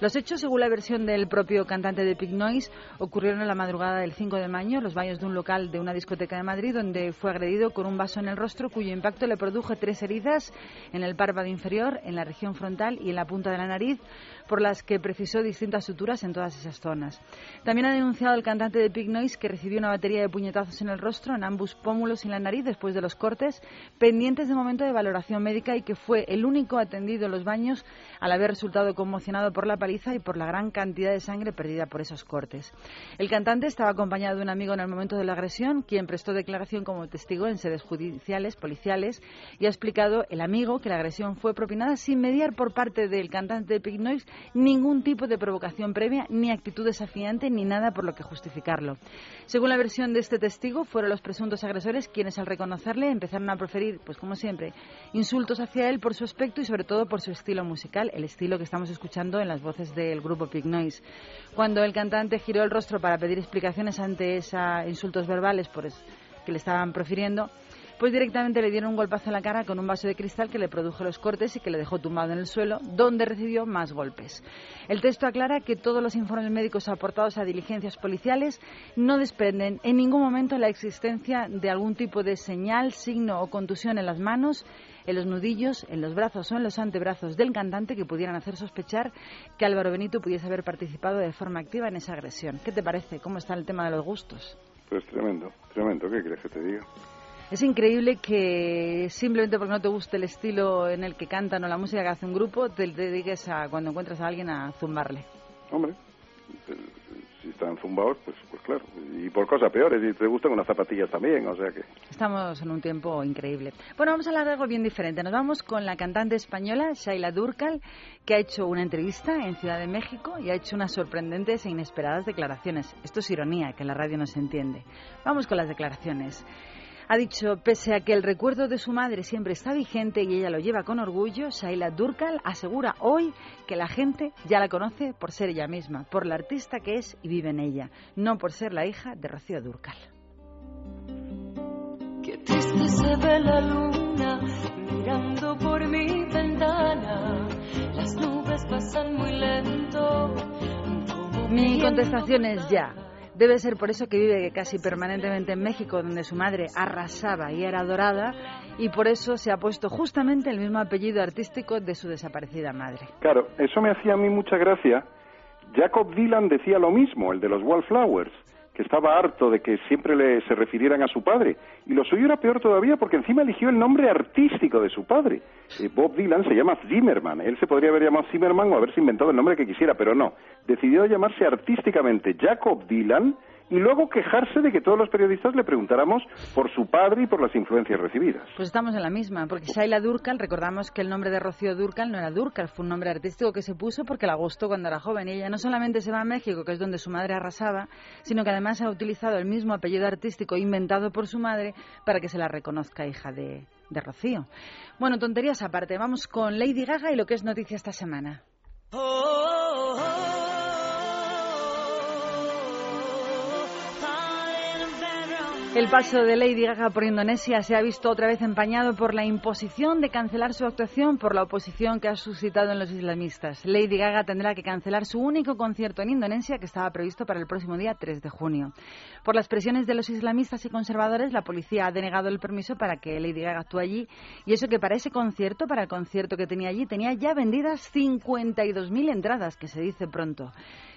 Los hechos, según la versión del propio cantante de Pig Noise, ocurrieron en la madrugada del 5 de mayo en los baños de un local de una discoteca de Madrid, donde fue agredido con un vaso en el rostro, cuyo impacto le produjo tres heridas en el párpado inferior, en la región frontal y en la punta de la nariz, por las que precisó distintas suturas en todas esas zonas. También ha denunciado el cantante de Pig Noise que recibió una batería de puñetazos en el rostro, en ambos pómulos y en la nariz después de los cortes, pendientes de momento de valoración médica y que fue el único atendido en los baños al haber resultado conmocionado por la paliza y por la gran cantidad de sangre perdida por esos cortes. El cantante estaba acompañado de un amigo en el momento de la agresión, quien prestó declaración como testigo en sedes judiciales, policiales, y ha explicado el amigo que la agresión fue propinada sin mediar por parte del cantante de Pig Noise ningún tipo de provocación previa, ni actitud desafiante, ni nada por lo que justificarlo. Según la versión de este testigo, fueron los presuntos agresores quienes al reconocerle empezaron a proferir, pues como siempre, insultos hacia él por su aspecto y sobre todo por su estilo musical, el estilo que estamos escuchando en las voces del grupo Pig Noise. Cuando el cantante giró el rostro para pedir explicaciones ante esos insultos verbales por que le estaban profiriendo, pues directamente le dieron un golpazo en la cara con un vaso de cristal que le produjo los cortes y que le dejó tumbado en el suelo, donde recibió más golpes. El texto aclara que todos los informes médicos aportados a diligencias policiales no desprenden en ningún momento la existencia de algún tipo de señal, signo o contusión en las manos, en los nudillos, en los brazos o en los antebrazos del cantante que pudieran hacer sospechar que Álvaro Benito pudiese haber participado de forma activa en esa agresión. ¿Qué te parece? ¿Cómo está el tema de los gustos? Pues tremendo, tremendo. ¿Qué quieres que te diga? Es increíble que simplemente porque no te guste el estilo en el que cantan o la música que hace un grupo, te dediques a, cuando encuentras a alguien a zumbarle. Hombre, si están zumbados, pues, pues claro. Y por cosas peores, y te gustan unas zapatillas también, o sea que... Estamos en un tiempo increíble. Bueno, vamos a hablar de algo bien diferente. Nos vamos con la cantante española Shaila Durcal, que ha hecho una entrevista en Ciudad de México y ha hecho unas sorprendentes e inesperadas declaraciones. Esto es ironía, que la radio no se entiende. Vamos con las declaraciones. Ha dicho, pese a que el recuerdo de su madre siempre está vigente y ella lo lleva con orgullo, Shaila Durkal asegura hoy que la gente ya la conoce por ser ella misma, por la artista que es y vive en ella, no por ser la hija de Rocío Durcal. Qué triste se ve la luna mirando por mi ventana. Las nubes pasan muy lento. Mi contestación es ya. Debe ser por eso que vive casi permanentemente en México, donde su madre arrasaba y era adorada, y por eso se ha puesto justamente el mismo apellido artístico de su desaparecida madre. Claro, eso me hacía a mí mucha gracia. Jacob Dylan decía lo mismo, el de los Wallflowers, que estaba harto de que siempre le, se refirieran a su padre. Y lo suyo era peor todavía porque encima eligió el nombre artístico de su padre. Eh, Bob Dylan se llama Zimmerman. Él se podría haber llamado Zimmerman o haberse inventado el nombre que quisiera, pero no. Decidió llamarse artísticamente Jacob Dylan y luego quejarse de que todos los periodistas le preguntáramos por su padre y por las influencias recibidas. Pues estamos en la misma, porque Shaila Durkal, recordamos que el nombre de Rocío Durkal no era Durkal, fue un nombre artístico que se puso porque la gustó cuando era joven. Y ella no solamente se va a México, que es donde su madre arrasaba, sino que además ha utilizado el mismo apellido artístico inventado por su madre para que se la reconozca hija de, de Rocío. Bueno, tonterías aparte, vamos con Lady Gaga y lo que es noticia esta semana. El paso de Lady Gaga por Indonesia se ha visto otra vez empañado por la imposición de cancelar su actuación por la oposición que ha suscitado en los islamistas. Lady Gaga tendrá que cancelar su único concierto en Indonesia que estaba previsto para el próximo día 3 de junio. Por las presiones de los islamistas y conservadores, la policía ha denegado el permiso para que Lady Gaga actúe allí y eso que para ese concierto, para el concierto que tenía allí, tenía ya vendidas 52.000 entradas, que se dice pronto.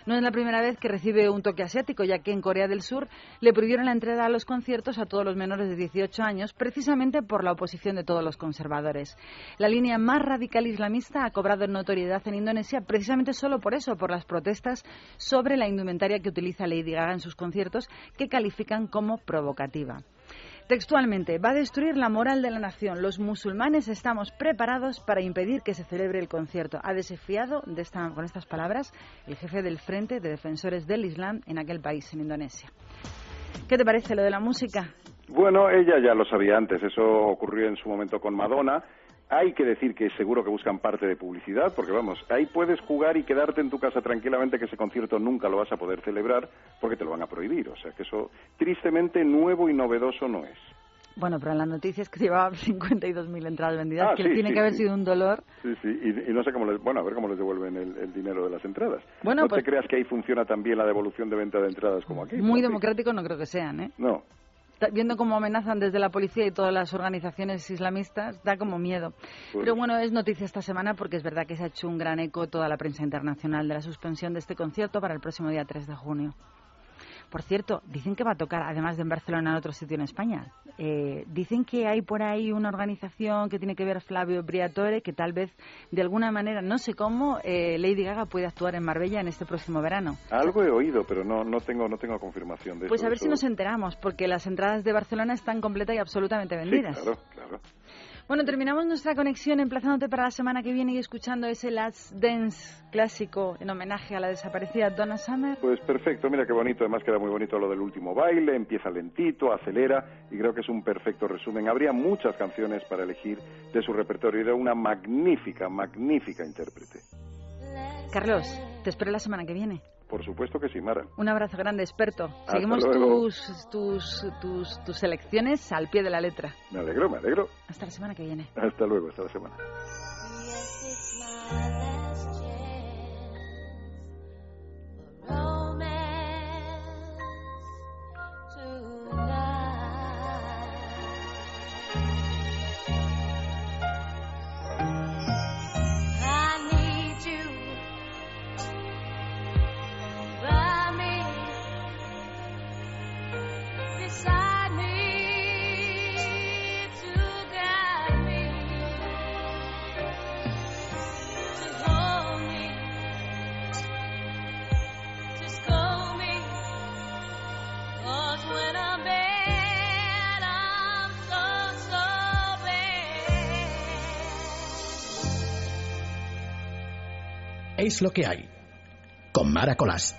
No es la primera vez que recibe un toque asiático, ya que en Corea del Sur le prohibieron la entrada a los conciertos a todos los menores de 18 años, precisamente por la oposición de todos los conservadores. La línea más radical islamista ha cobrado notoriedad en Indonesia precisamente solo por eso, por las protestas sobre la indumentaria que utiliza Lady Gaga en sus conciertos, que califican como provocativa. Textualmente, va a destruir la moral de la nación. Los musulmanes estamos preparados para impedir que se celebre el concierto. Ha desafiado de esta, con estas palabras el jefe del Frente de Defensores del Islam en aquel país, en Indonesia. ¿Qué te parece lo de la música? Bueno, ella ya lo sabía antes, eso ocurrió en su momento con Madonna. Hay que decir que seguro que buscan parte de publicidad, porque vamos, ahí puedes jugar y quedarte en tu casa tranquilamente que ese concierto nunca lo vas a poder celebrar porque te lo van a prohibir. O sea que eso tristemente nuevo y novedoso no es. Bueno, pero en las noticias que llevaba 52.000 entradas vendidas, Ah, que sí, tiene sí, que haber sí. sido un dolor. Sí, sí, y, y no sé cómo les, bueno, a ver cómo les devuelven el, el dinero de las entradas. Bueno, no pues- te creas que ahí funciona también la devolución de venta de entradas como aquí. Muy democrático no creo que sean, ¿eh? No, Viendo cómo amenazan desde la policía y todas las organizaciones islamistas, da como miedo. Pues- Pero bueno, es noticia esta semana porque es verdad que se ha hecho un gran eco toda la prensa internacional de la suspensión de este concierto para el próximo día 3 de junio. Por cierto, dicen que va a tocar, además de en Barcelona, en otro sitio en España. Eh, dicen que hay por ahí una organización que tiene que ver Flavio Briatore, que tal vez, de alguna manera, no sé cómo, eh, Lady Gaga puede actuar en Marbella en este próximo verano. algo he oído, pero no, no tengo, no tengo confirmación de Pues eso. a ver si nos enteramos, porque las entradas de Barcelona están completas y absolutamente Sí, vendidas. claro, claro. Bueno, terminamos nuestra conexión emplazándote para la semana que viene y escuchando ese Last Dance clásico en homenaje a la desaparecida Donna Summer. Pues perfecto, mira qué bonito, además queda muy bonito lo del último baile, empieza lentito, acelera y creo que es un perfecto resumen. Habría muchas canciones para elegir de su repertorio y era una magnífica, magnífica intérprete. Carlos, te espero la semana que viene. Por supuesto que sí, Mara. Un abrazo grande, experto. Hasta Seguimos tus, tus, tus, tus selecciones al pie de la letra. Me alegro, me alegro. Hasta la semana que viene. Hasta luego, hasta la semana. Es lo que hay. Con Mara Colás.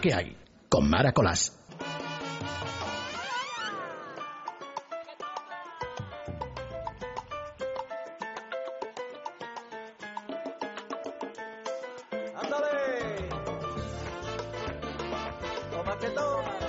Que hay. Con Mara Colás. ¡Ándale! Toma que toma.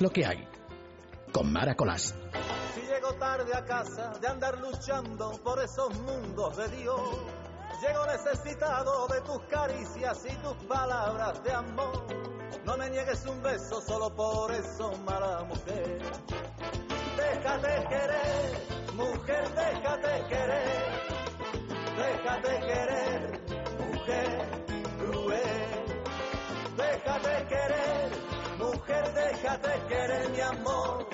Lo que hay. Con Mara Colás. Si llego tarde a casa de andar luchando por esos mundos de Dios, llego necesitado de tus caricias y tus palabras de amor. No me niegues un beso solo por eso, mala mujer. Déjate querer, mujer, déjate querer. Déjate querer, mujer cruel. Déjate querer mi amor,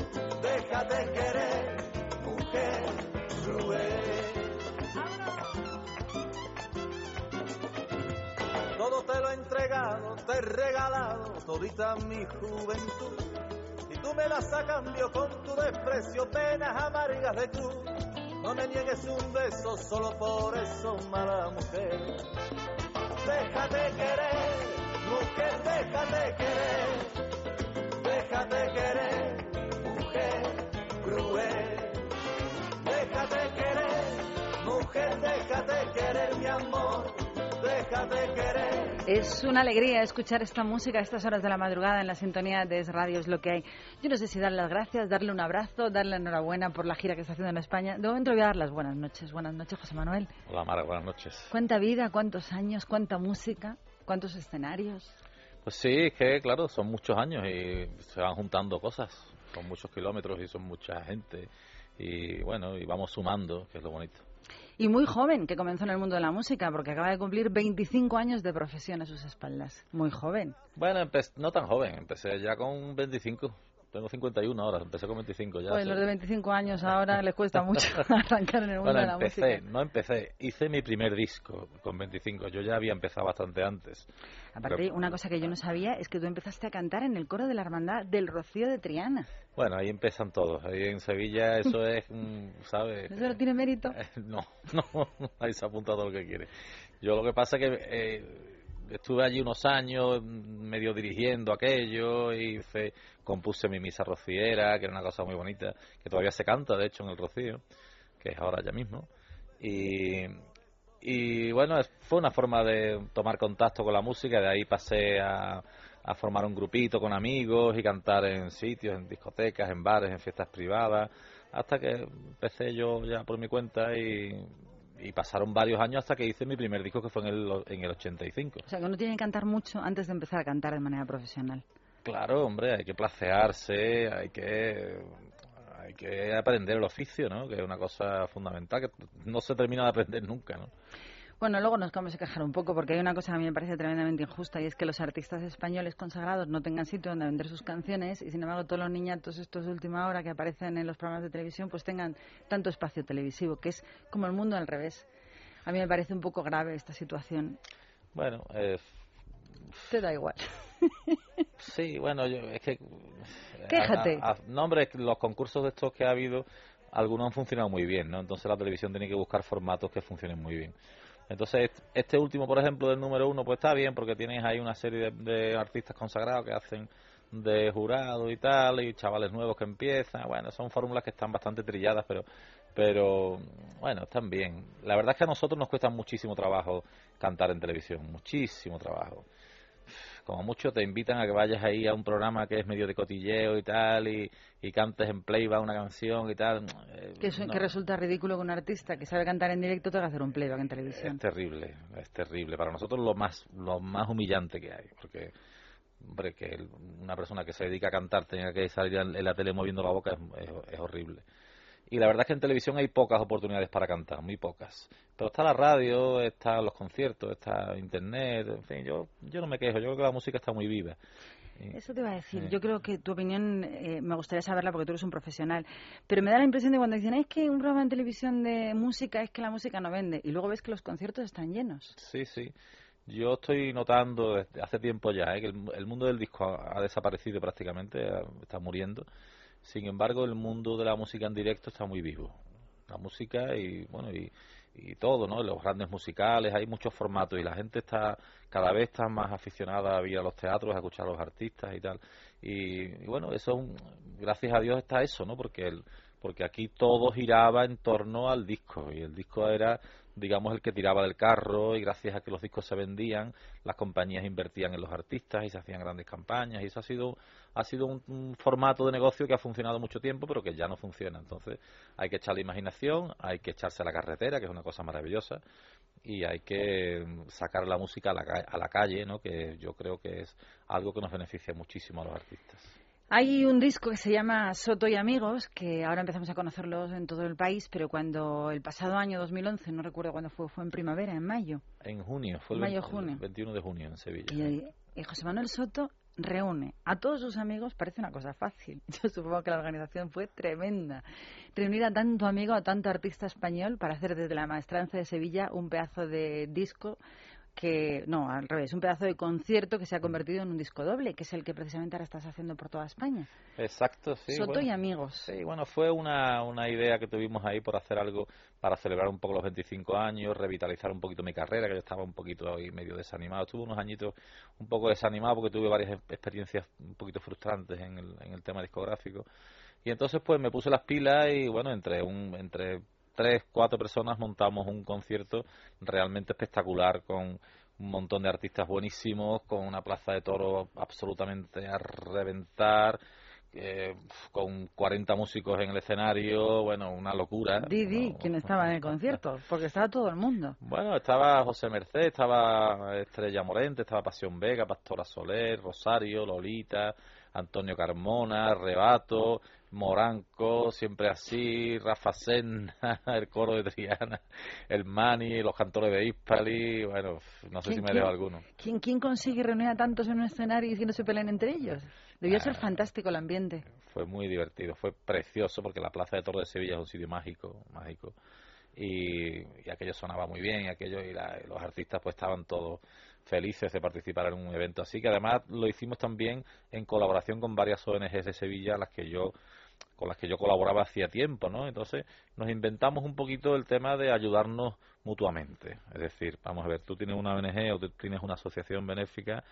déjate querer, mujer cruel. Todo te lo he entregado, te he regalado todita mi juventud. Y tú me das a cambio con tu desprecio, penas amargas de cruz. No me niegues un beso solo por eso, mala mujer. Déjate querer, mujer, déjate querer. Déjate querer, mujer cruel. Déjate querer, mujer, déjate querer mi amor. Déjate querer. Es una alegría escuchar esta música a estas horas de la madrugada en la sintonía de Es Radio es lo que hay. Yo no sé si darle las gracias, darle un abrazo, darle enhorabuena por la gira que está haciendo en España. De momento voy a dar las buenas noches. Buenas noches, José Manuel. Hola Mara, buenas noches. ¿Cuánta vida, cuántos años, cuánta música, cuántos escenarios? Pues sí, es que claro, son muchos años y se van juntando cosas. Son muchos kilómetros y son mucha gente. Y bueno, y vamos sumando, que es lo bonito. Y muy joven, que comenzó en el mundo de la música, porque acaba de cumplir 25 años de profesión a sus espaldas. Muy joven. Bueno, no tan joven, empecé ya con 25. Tengo 51 ahora, empecé con 25 ya. Pues sí. los de 25 años ahora les cuesta mucho arrancar en el mundo Bueno, de la empecé, música. no empecé, hice mi primer disco con 25. Yo ya había empezado bastante antes. Aparte, Pero- una cosa que yo no sabía es que tú empezaste a cantar en el coro de la hermandad del Rocío de Triana. Bueno, ahí empiezan todos. Ahí en Sevilla eso es, mm, ¿sabes? ¿Eso no tiene mérito? Eh, No, no, ahí se apunta todo lo que quiere. Yo lo que pasa es que eh, estuve allí unos años mm, medio dirigiendo aquello y hice- compuse mi misa rociera, que era una cosa muy bonita, que todavía se canta, de hecho, en el Rocío, que es ahora ya mismo. Y, bueno, fue una forma de tomar contacto con la música, de ahí pasé a, formar un grupito con amigos y cantar en sitios, en discotecas, en bares, en fiestas privadas, hasta que empecé yo ya por mi cuenta y, y pasaron varios años hasta que hice mi primer disco que fue en el, en el 85. O sea, que uno tiene que cantar mucho antes de empezar a cantar de manera profesional. Claro, hombre, hay que placearse, hay que hay que aprender el oficio, ¿no? Que es una cosa fundamental que no se termina de aprender nunca, ¿no? Bueno, luego nos vamos a quejar un poco porque hay una cosa que a mí me parece tremendamente injusta y es que los artistas españoles consagrados no tengan sitio donde vender sus canciones y sin embargo todos los niñatos estos de última hora que aparecen en los programas de televisión pues tengan tanto espacio televisivo, que es como el mundo al revés. A mí me parece un poco grave esta situación. Bueno, eh, Te da igual. sí, bueno, yo, es que... Quéjate. a- a- no, hombre, los concursos de estos que ha habido, algunos han funcionado muy bien, ¿no? Entonces la televisión tiene que buscar formatos que funcionen muy bien. Entonces, est- este último, por ejemplo, del número uno, pues está bien, porque tienes ahí una serie de, de artistas consagrados que hacen de jurado y tal, y chavales nuevos que empiezan. Bueno, son fórmulas que están bastante trilladas, pero, pero bueno, están bien. La verdad es que a nosotros nos cuesta muchísimo trabajo cantar en televisión, muchísimo trabajo. Como mucho te invitan a que vayas ahí a un programa que es medio de cotilleo y tal, y, y cantes en playback una canción y tal. Eh, Que, eso- no. que resulta ridículo que un artista que sabe cantar en directo tenga que hacer un playback en televisión. Es terrible, es terrible. Para nosotros lo más, lo más humillante que hay, porque hombre, que una persona que se dedica a cantar tenga que salir en en la tele moviendo la boca es, es- es horrible. Y la verdad es que en televisión hay pocas oportunidades para cantar, muy pocas. Pero está la radio, están los conciertos, está internet, en fin, yo, yo no me quejo, yo creo que la música está muy viva. Eso te iba a decir. Yo creo que tu opinión eh, me gustaría saberla porque tú eres un profesional. Pero me da la impresión de cuando dicen es que un programa en televisión de música es que la música no vende. Y luego ves que los conciertos están llenos. Sí, sí. Yo estoy notando desde hace tiempo ya ¿eh? que el, el mundo del disco ha, ha desaparecido prácticamente, está muriendo. Sin embargo, el mundo de la música en directo está muy vivo. La música y bueno y, y todo, ¿no? Los grandes musicales, hay muchos formatos y la gente está cada vez está más aficionada a ir a los teatros, a escuchar a los artistas y tal. Y, y bueno, eso, gracias a Dios está eso, ¿no? Porque el, porque aquí todo giraba en torno al disco y el disco era digamos el que tiraba del carro y gracias a que los discos se vendían las compañías invertían en los artistas y se hacían grandes campañas. Y eso ha sido ha sido un, formato de negocio que ha funcionado mucho tiempo pero que ya no funciona. Entonces hay que echar la imaginación hay que echarse a la carretera que es una cosa maravillosa y hay que mm, sacar la música a la, a la calle no que yo creo que es algo que nos beneficia muchísimo a los artistas Hay un disco que se llama Soto y Amigos, que ahora empezamos a conocerlos en todo el país, pero cuando el pasado año 2011, no recuerdo cuándo fue, fue en primamayo, en mayo. en junio fue el Mayo, 20 junio. el 21 de junio en Sevilla Y, y José Manuel Soto reúne a todos sus amigos, parece una cosa fácil. Yo supongo que la organización fue tremenda. Reunir a tanto amigo, a tanto artista español para hacer desde la maestranza de Sevilla un pedazo de disco que, no, al revés, un pedazo de concierto que se ha convertido en un disco doble, que es el que precisamente ahora estás haciendo por toda España. Exacto, sí. Soto y amigos. Sí, bueno, fue una, una idea que tuvimos ahí por hacer algo para celebrar un poco los 25 años, revitalizar un poquito mi carrera, que yo estaba un poquito ahí medio desanimado. Estuve unos añitos un poco desanimado porque tuve varias experiencias un poquito frustrantes en el, en el tema discográfico. Y entonces pues me puse las pilas y bueno, entre un, entre tres, cuatro personas montamos un concierto realmente espectacular con un montón de artistas buenísimos, con una plaza de toros absolutamente a reventar, eh, con 40 músicos en el escenario, bueno, una locura. Didi, ¿quién estaba en el concierto? Porque estaba todo el mundo. Bueno, estaba José Merced, estaba Estrella Morente, estaba Pasión Vega, Pastora Soler, Rosario, Lolita, Antonio Carmona, Rebato, Moranco, siempre así, Rafa Senna, el coro de Triana, el Mani, los cantores de Hispali, bueno, no sé si me dejo alguno. ¿quién, ¿Quién consigue reunir a tantos en un escenario y que no se peleen entre ellos? Debió ser Ah, fantástico el ambiente. Fue muy divertido, fue precioso porque la Plaza de Toro de Sevilla es un sitio mágico, mágico. Y, y aquello sonaba muy bien y aquello y, la- y los artistas pues estaban todos felices de participar en un evento así que además lo hicimos también en colaboración con varias ONGs de Sevilla las que yo con las que yo colaboraba hacía tiempo, ¿no? Entonces nos inventamos un poquito el tema de ayudarnos mutuamente. Es decir, vamos a ver, tú tienes una ONG o tú tienes una asociación benéfica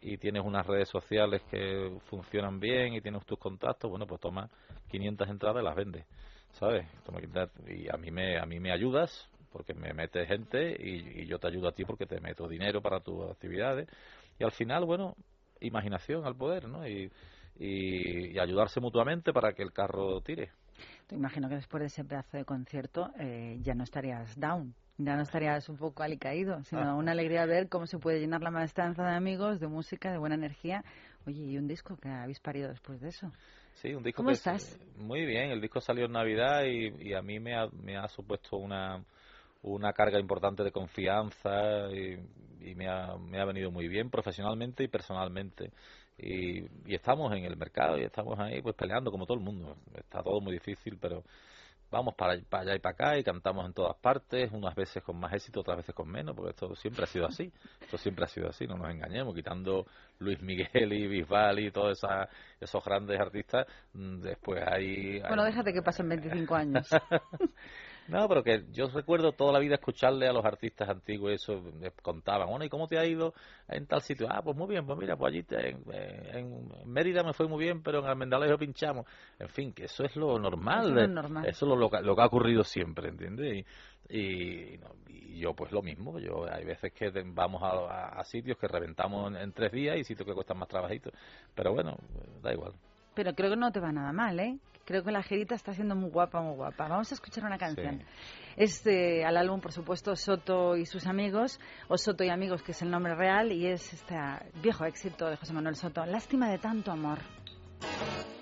y tienes unas redes sociales que funcionan bien y tienes tus contactos, bueno, pues toma 500 entradas y las vendes, ¿sabes? Toma 500 y a mí me a mí me ayudas porque me metes gente y, y yo te ayudo a ti porque te meto dinero para tus actividades y al final, bueno, imaginación al poder, ¿no? Y, y, y ayudarse mutuamente para que el carro tire. Te imagino que después de ese pedazo de concierto eh, ya no estarías down, ya no estarías un poco alicaído, sino Ah. una alegría ver cómo se puede llenar la maestranza de amigos, de música, de buena energía. Oye, y un disco que habéis parido después de eso. Sí, un disco ¿Cómo que estás? Muy bien, el disco salió en Navidad y, y a mí me ha, me ha supuesto una, una carga importante de confianza y, y me, ha, me ha venido muy bien profesionalmente y personalmente. Y, y estamos en el mercado y estamos ahí pues peleando como todo el mundo. Está todo muy difícil, pero vamos para, para allá y para acá y cantamos en todas partes, unas veces con más éxito, otras veces con menos, porque esto siempre ha sido así. Esto siempre ha sido así, no nos engañemos, quitando Luis Miguel y Bisbal y todos esa- esos grandes artistas, mm, después hay... Bueno, hay- déjate que pasen 25 años. no, pero que yo recuerdo toda la vida escucharle a los artistas antiguos eso, me contaban, bueno, ¿y cómo te ha ido en tal sitio? Ah, pues muy bien, pues mira, pues allí te- en, en Mérida me fue muy bien, pero en Almendalejo pinchamos. En fin, que eso es lo normal. Eso no es eh, normal. Eso es lo, lo que, lo que ha ocurrido siempre, ¿entiendes? Y, y, no, y yo pues lo mismo, yo hay veces que vamos a, a- a sitios que reventamos en, en tres días y sitios que cuestan más trabajito, pero bueno, da igual. Pero creo que no te va nada mal, ¿eh? Creo que la Jerita está siendo muy guapa, muy guapa. Vamos a escuchar una canción. Sí. Es eh, al álbum, por supuesto, Soto y sus amigos, o Soto y amigos, que es el nombre real, y es este viejo éxito de José Manuel Soto. Lástima de tanto amor.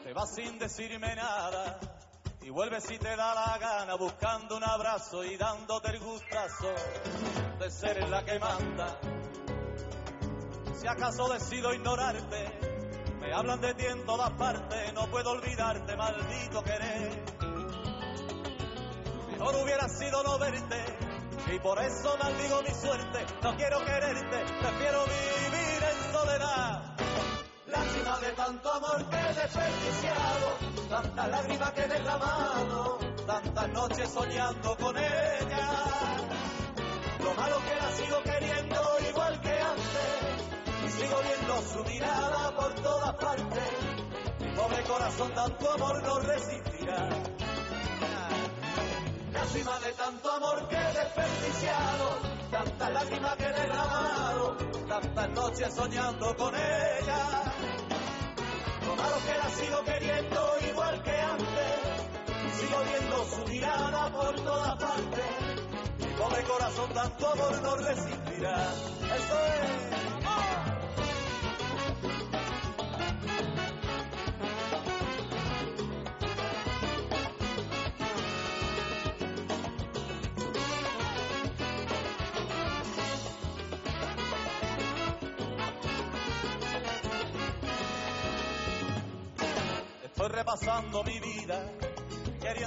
Te vas sin decirme nada y vuelves si te da la gana buscando un abrazo y dándote el gustazo de ser la que manda. Si acaso decido ignorarte, me hablan de ti en todas partes, no puedo olvidarte, maldito querer. Mejor hubiera sido no verte y por eso maldigo mi suerte. No quiero quererte, prefiero vivir en soledad. Lástima de tanto amor que he desperdiciado, tantas lágrimas que he derramado, tantas noches soñando con ella. Lo malo que la sigo queriendo igual que antes, y sigo viendo su mirada Mi pobre corazón tanto amor no resistirá. Lástima de tanto amor que he desperdiciado, tantas lágrimas que he derramado, tantas noches soñando con ella. Lo que la sigo queriendo igual que antes, sigo viendo su mirada por todas partes. Mi pobre corazón tanto amor no resistirá. Eso es. Estoy repasando mi vida.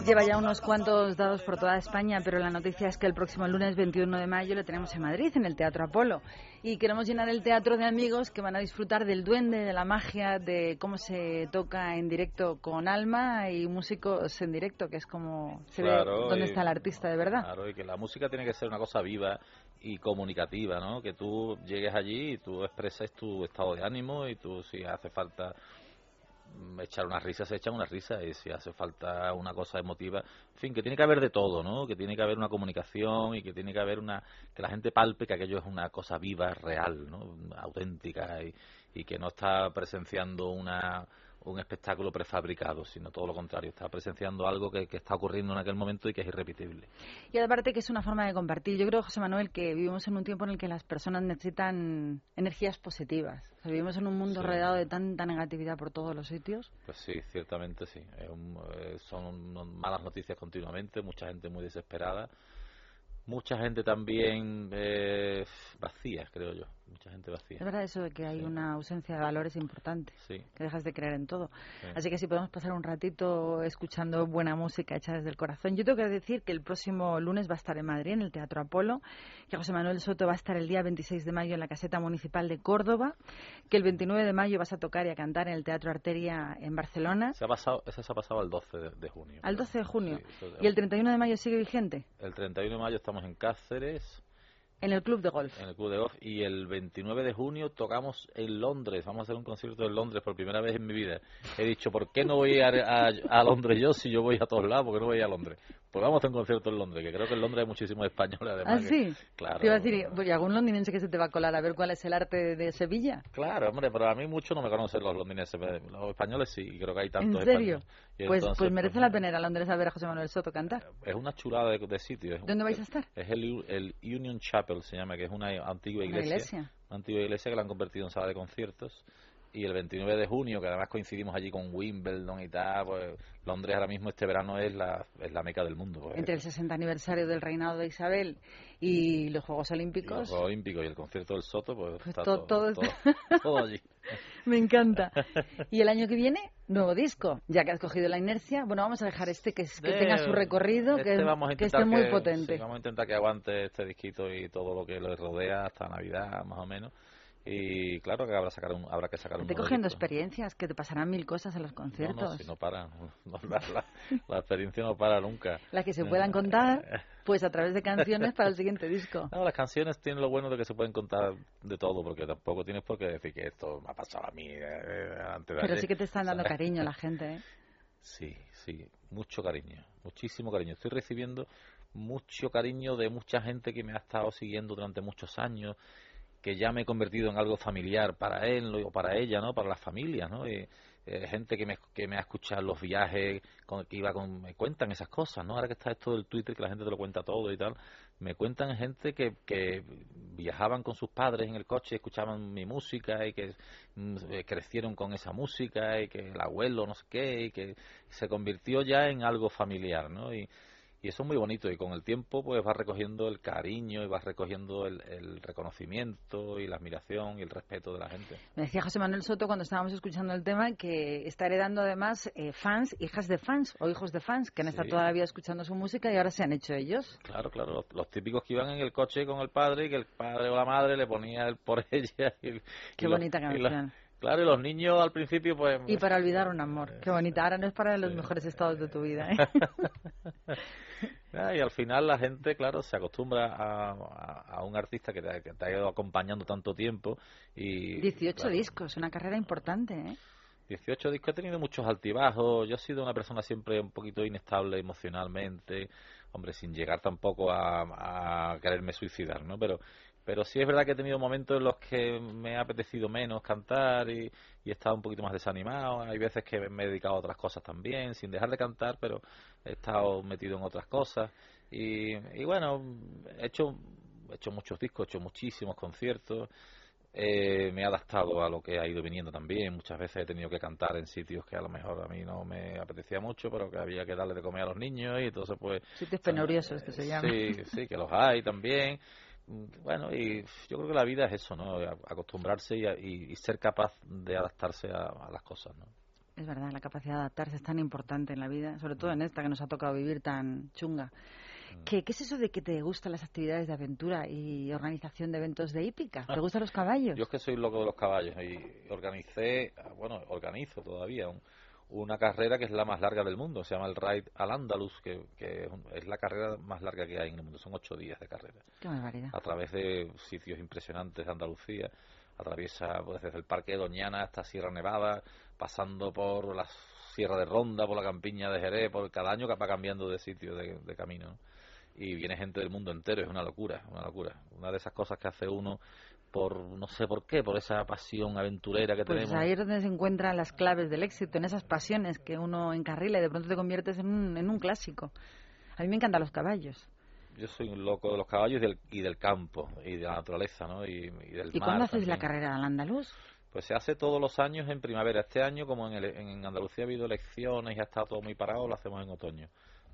Lleva ya unos cuantos dados por toda España, pero la noticia es que el próximo lunes 21 de mayo lo tenemos en Madrid, en el Teatro Apolo. Y queremos llenar el teatro de amigos que van a disfrutar del duende, de la magia, de cómo se toca en directo con alma y músicos en directo, que es como se ve dónde está el artista de verdad. Claro, y que la música tiene que ser una cosa viva y comunicativa, ¿no? Que tú llegues allí y tú expreses tu estado de ánimo y tú si hace falta echar una risa, se echan una risa y si hace falta una cosa emotiva, en fin, que tiene que haber de todo, ¿no? Que tiene que haber una comunicación y que tiene que haber una que la gente palpe que aquello es una cosa viva, real, ¿no? auténtica y, y que no está presenciando una un espectáculo prefabricado, sino todo lo contrario, está presenciando algo que, está ocurriendo en aquel momento y que es irrepetible. Y aparte que es una forma de compartir. Yo creo, José Manuel, que vivimos en un tiempo en el que las personas necesitan energías positivas. vivimos en un mundo rodeado de tanta negatividad por todos los sitios. Pues sí, ciertamente sí. Eh, son malas noticias continuamente, mucha gente muy desesperada mucha gente también eh, vacía, creo yo. Mucha gente vacía. Es verdad eso de que hay una ausencia de valores importante, sí. que dejas de creer en todo. Así que si podemos pasar un ratito escuchando buena música hecha desde el corazón. Yo tengo que decir que el próximo lunes va a estar en Madrid, en el Teatro Apolo, que José Manuel Soto va a estar el día 26 de mayo en la Caseta Municipal de Córdoba, que el 29 de mayo vas a tocar y a cantar en el Teatro Arteria en Barcelona. Se ha pasado, se ha pasado al 12 de, junio. Al 12 de junio. ¿Y el 31 de mayo sigue vigente? El 31 de mayo estamos en Cáceres. En el club de golf. En el club de golf. Y el 29 de junio tocamos en Londres. Vamos a hacer un concierto en Londres por primera vez en mi vida. He dicho, ¿por qué no voy a, Londres yo si yo voy a todos lados? ¿Por qué no voy a Londres? Pues vamos a un concierto en Londres, que creo que en Londres hay muchísimos españoles además. ¿Ah, sí? claro. Te iba a decir, ¿y algún londinense que se te va a colar a ver cuál es el arte de Sevilla? Claro, hombre, pero a mí mucho no me conocen los londinenses. Los españoles sí, creo que hay tantos ¿En serio? Pues, pues merece pues, la pena ir a Londres a ver a José Manuel Soto cantar. Es una chulada de, de sitio. ¿Dónde vais a estar? Es el, el Union Chapel, se llama, que es una antigua iglesia. iglesia? Una antigua iglesia que la han convertido en sala de conciertos y el 29 de junio, que además coincidimos allí con Wimbledon y tal, pues Londres ahora mismo este verano es la, es la meca del mundo. Pues. Entre el 60 aniversario del reinado de Isabel y los Juegos Olímpicos. los Juegos Olímpicos y el concierto del Soto, pues, pues está todo, todo, todo, allí. Me encanta. Y el año que viene, nuevo disco. Ya que has cogido la inercia, bueno, vamos a dejar este que, que tenga su recorrido, que, este que esté muy potente. vamos a intentar que aguante este disquito y todo lo que lo rodea hasta Navidad, más o menos y claro que habrá, sacar un, habrá que sacar un Te cogiendo experiencias, que te pasarán mil cosas en los conciertos. No, no, si no para, la, experiencia no para nunca. Las que se puedan contar, pues a través de canciones para el siguiente disco. No, las canciones tienen lo bueno de que se pueden contar de todo, porque tampoco tienes por qué decir que esto me ha pasado a mí eh, antes de Pero sí que te están dando cariño la gente, ¿eh? Sí, sí, mucho cariño, muchísimo cariño. Estoy recibiendo mucho cariño de mucha gente que me ha estado siguiendo durante muchos años que ya me he convertido en algo familiar para él o para ella, ¿no? Para la familia, ¿no? Y, eh, gente que me, que me ha escuchado los viajes, con, que iba con, me cuentan esas cosas, ¿no? Ahora que está esto del Twitter, que la gente te lo cuenta todo y tal, me cuentan gente que, que viajaban con sus padres en el coche, escuchaban mi música y que mm, eh, crecieron con esa música y que el abuelo no sé qué y que se convirtió ya en algo familiar, ¿no? Y, y eso es muy bonito y con el tiempo pues vas recogiendo el cariño y vas recogiendo el, reconocimiento y la admiración y el respeto de la gente. Me decía José Manuel Soto cuando estábamos escuchando el tema que está heredando además eh, fans, hijas de fans o hijos de fans que han estado toda la vida escuchando su música y ahora se han hecho ellos. Claro, claro, los, típicos que iban en el coche con el padre y que el padre o la madre le ponía el por ella. Y, Qué bonita canción. Claro, y los niños al principio, pues. Y para olvidar un amor. Qué bonita. Ahora no es para los mejores estados de tu vida. ¿eh? Ah, y al final la gente, claro, se acostumbra a, un artista que te, ha ido acompañando tanto tiempo. y 18 discos, una carrera importante, ¿eh? 18 discos, he tenido muchos altibajos. Yo he sido una persona siempre un poquito inestable emocionalmente. Hombre, sin llegar tampoco a, a quererme suicidar, ¿no? Pero pero sí es verdad que he tenido momentos en los que me ha apetecido menos cantar y, he estado un poquito más desanimado. Hay veces que me he dedicado a otras cosas también, sin dejar de cantar, pero he estado metido en otras cosas. Y, bueno, he hecho, he hecho muchos discos, he hecho muchísimos conciertos. Eh, me he adaptado a lo que ha ido viniendo también. Muchas veces he tenido que cantar en sitios que a lo mejor a mí no me apetecía mucho, pero que había que darle de comer a los niños y entonces pues... Sitios penuriosos que se llaman. Sí, sí, que los hay también. Bueno, y yo creo que la vida es eso, ¿no? Acostumbrarse y, ser capaz de adaptarse a, las cosas, ¿no? Es verdad, la capacidad de adaptarse es tan importante en la vida, sobre todo en esta que nos ha tocado vivir tan chunga. ¿Qué, ¿Qué, es eso de que te gustan las actividades de aventura y organización de eventos de hípica? ¿Te gustan los caballos? Yo es que soy loco de los caballos y organicé, bueno, organizo todavía un, una carrera que es la más larga del mundo, se llama el Ride al Andalus, que, que, es la carrera más larga que hay en el mundo, son ocho días de carrera. Qué barbaridad. A través de sitios impresionantes de Andalucía, atraviesa pues, desde el Parque de Doñana hasta Sierra Nevada, pasando por la Sierra de Ronda, por la campiña de Jerez, por cada año que va cambiando de sitio, de, de camino. ¿no? Y viene gente del mundo entero, es una locura, una locura. Una de esas cosas que hace uno por no sé por qué, por esa pasión aventurera que pues tenemos. ahí es donde se encuentran las claves del éxito, en esas pasiones que uno encarrila y de pronto te conviertes en un, en un clásico. A mí me encantan los caballos. Yo soy un loco de los caballos y del, y del campo, y de la naturaleza, ¿no? Y, y del ¿Y mar cuándo también. la carrera al andaluz? Pues se hace todos los años en primavera. Este año, como en, el, en Andalucía ha habido elecciones y ha estado todo muy parado, lo hacemos en otoño.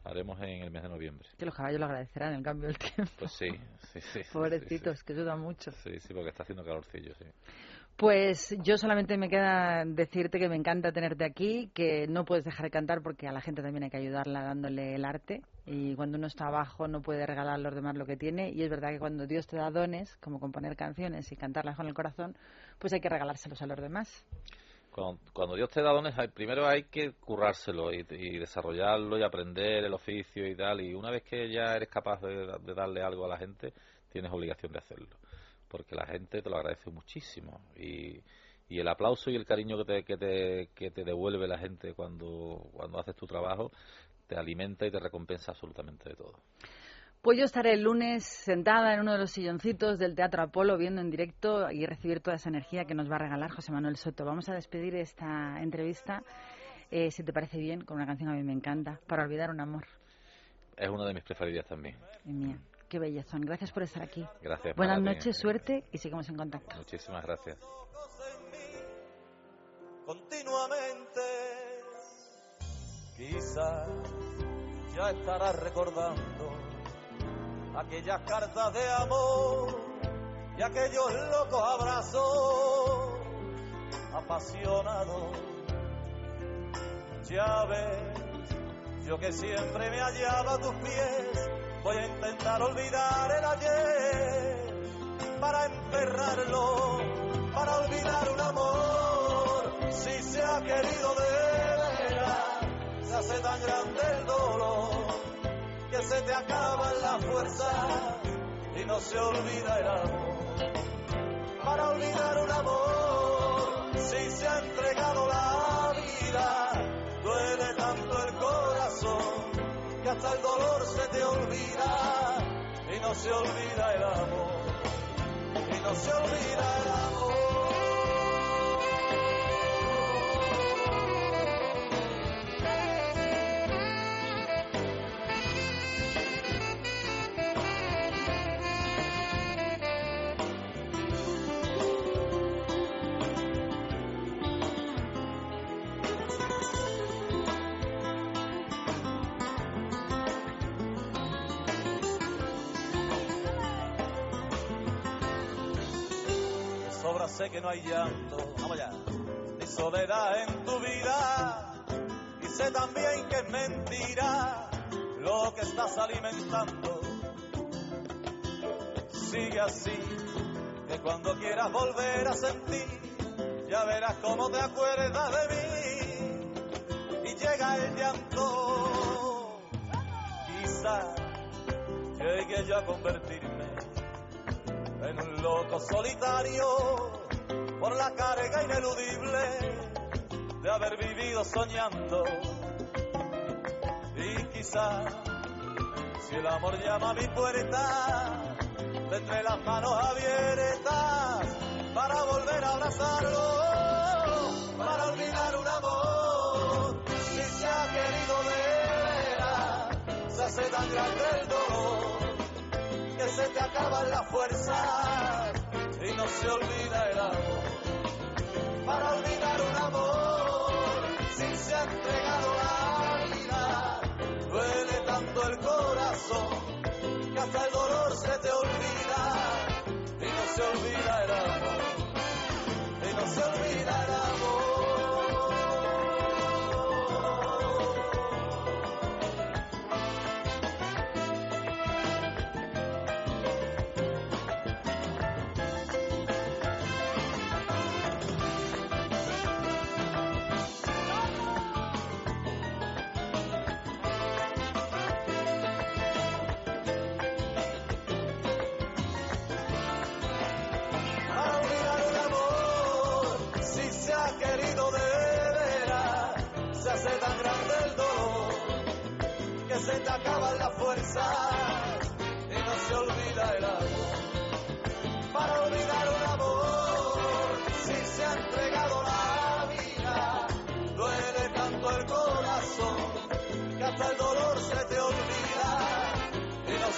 Haremos en el mes de noviembre. Que los caballos lo agradecerán el cambio del tiempo. Pues sí, sí, sí. Pobrecitos, sí, sí. que ayuda mucho. Sí, sí, porque está haciendo calorcillo, sí. Pues yo solamente me queda decirte que me encanta tenerte aquí, que no puedes dejar de cantar porque a la gente también hay que ayudarla dándole el arte y cuando uno está abajo no puede regalar a los demás lo que tiene y es verdad que cuando Dios te da dones, como componer canciones y cantarlas con el corazón, pues hay que regalárselos a los demás. Cuando, Dios te da dones, primero hay que currárselo y, y, desarrollarlo y aprender el oficio y tal. Y una vez que ya eres capaz de, de, darle algo a la gente, tienes obligación de hacerlo. Porque la gente te lo agradece muchísimo. Y, y el aplauso y el cariño que te, que te, que te devuelve la gente cuando, cuando haces tu trabajo, te alimenta y te recompensa absolutamente de todo. Pues yo estaré el lunes sentada en uno de los silloncitos del Teatro Apolo viendo en directo y recibir toda esa energía que nos va a regalar José Manuel Soto. Vamos a despedir esta entrevista, eh, si te parece bien, con una canción que a mí me encanta, Para olvidar un amor. Es una de mis preferidas también. Y mía, qué bellezón. Gracias por estar aquí. Gracias. Buenas noches, suerte y seguimos en contacto. Muchísimas gracias. Continuamente, quizás ya estarás recordando aquellas cartas de amor y aquellos locos abrazos apasionados. Ya ves, yo que siempre me hallaba a tus pies, voy a intentar olvidar el ayer para enterrarlo, para olvidar un amor. Si se ha querido de se acaban las fuerzas y no se olvida el amor. Para olvidar un amor, si se ha entregado la vida, duele tanto el corazón que hasta el dolor se te olvida y no se olvida el amor. Y no se olvida el amor. Sé que no hay llanto, vamos allá, ni soledad en tu vida, y sé también que es mentira lo que estás alimentando. Sigue así, que cuando quieras volver a sentir, ya verás cómo te acuerdas de mí, y llega el llanto, quizás llegue yo a convertirme en un loco solitario por la carga ineludible de haber vivido soñando. Y quizá, si el amor llama a mi puerta, tendré las manos abiertas para volver a abrazarlo, para olvidar un amor. Si se ha querido de veras, se hace tan grande el dolor que se te acaban las fuerzas y no se olvida el amor. Para olvidar un amor, si se ha entregado la vida, duele tanto el corazón que hasta el dolor se te olvida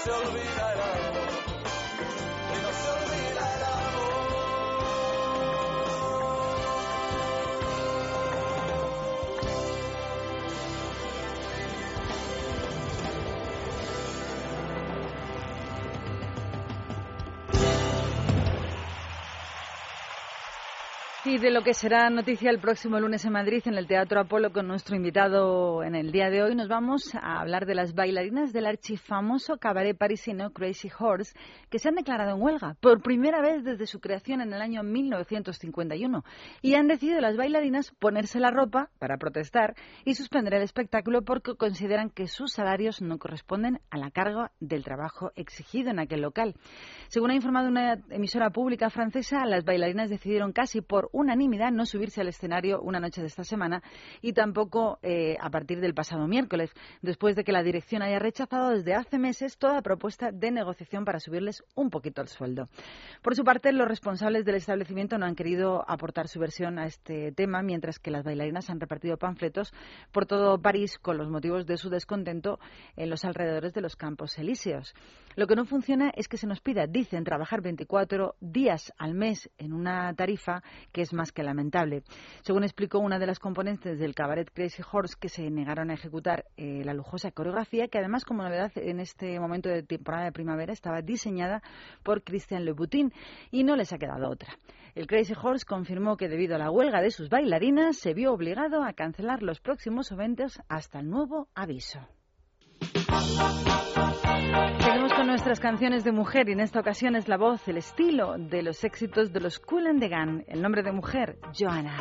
se olvida De lo que será noticia el próximo lunes en Madrid, en el Teatro Apolo, con nuestro invitado en el día de hoy, nos vamos a hablar de las bailarinas del archifamoso cabaret parisino Crazy Horse, que se han declarado en huelga por primera vez desde su creación en el año 1951. Y han decidido las bailarinas ponerse la ropa para protestar y suspender el espectáculo porque consideran que sus salarios no corresponden a la carga del trabajo exigido en aquel local. Según ha informado una emisora pública francesa, las bailarinas decidieron casi por unanimidad no subirse al escenario una noche de esta semana y tampoco eh, a partir del pasado miércoles, después de que la dirección haya rechazado desde hace meses toda propuesta de negociación para subirles un poquito el sueldo. Por su parte, los responsables del establecimiento no han querido aportar su versión a este tema, mientras que las bailarinas han repartido panfletos por todo París con los motivos de su descontento en los alrededores de los campos elíseos. Lo que no funciona es que se nos pida, dicen, trabajar 24 días al mes en una tarifa que es más que lamentable. Según explicó una de las componentes del cabaret Crazy Horse, que se negaron a ejecutar eh, la lujosa coreografía, que además, como novedad en este momento de temporada de primavera, estaba diseñada por Christian Louboutin y no les ha quedado otra. El Crazy Horse confirmó que debido a la huelga de sus bailarinas se vio obligado a cancelar los próximos eventos hasta el nuevo aviso. Seguimos con nuestras canciones de mujer y en esta ocasión es la voz, el estilo de los éxitos de los Cool and the Gang. El nombre de mujer, Joanna.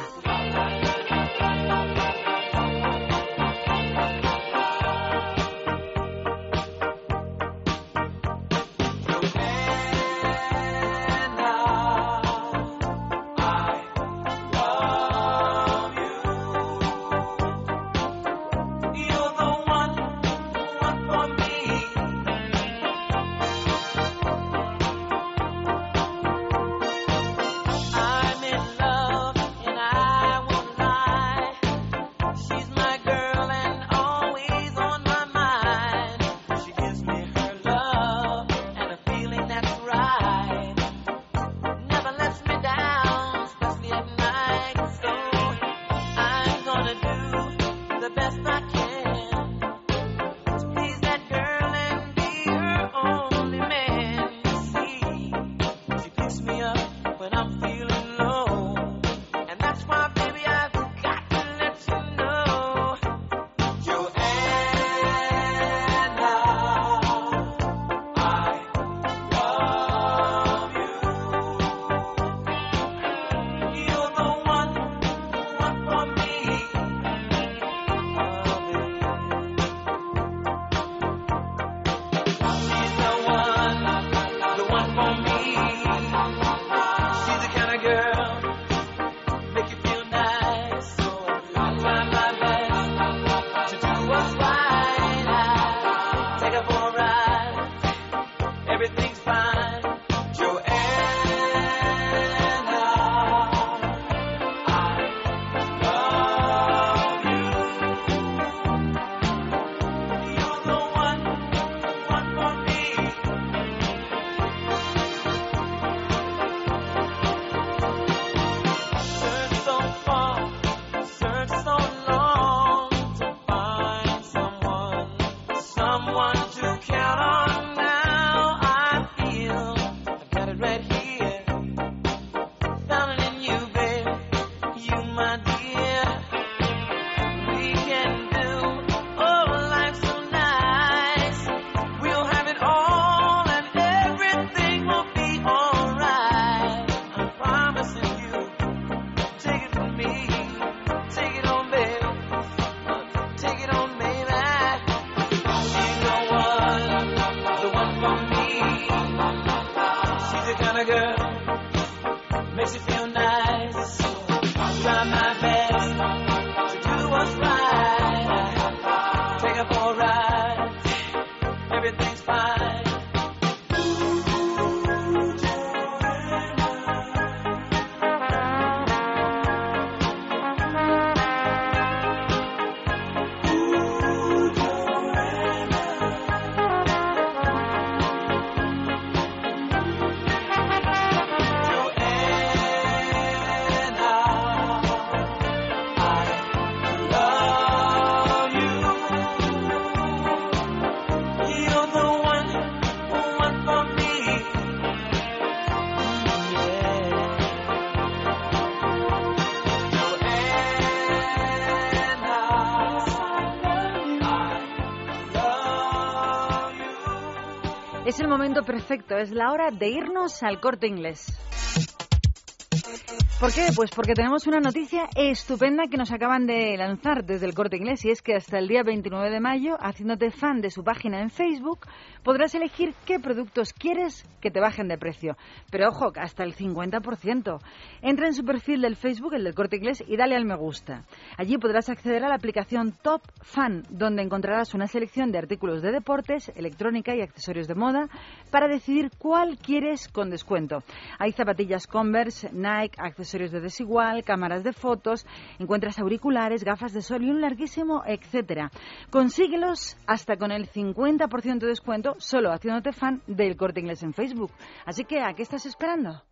Momento perfecto, es la hora de irnos al corte inglés. ¿Por qué? Pues porque tenemos una noticia estupenda que nos acaban de lanzar desde el corte inglés y es que hasta el día 29 de mayo, haciéndote fan de su página en Facebook, podrás elegir qué productos quieres que te bajen de precio. Pero ojo, hasta el 50%. Entra en su perfil del Facebook, el del corte inglés, y dale al me gusta. Allí podrás acceder a la aplicación Top Fan, donde encontrarás una selección de artículos de deportes, electrónica y accesorios de moda para decidir cuál quieres con descuento. Hay zapatillas Converse, Nike, accesorios de desigual, cámaras de fotos, encuentras auriculares, gafas de sol y un larguísimo etcétera. Consíguelos hasta con el 50% de descuento solo haciéndote fan del corte inglés en Facebook. Así que, ¿a qué estás esperando?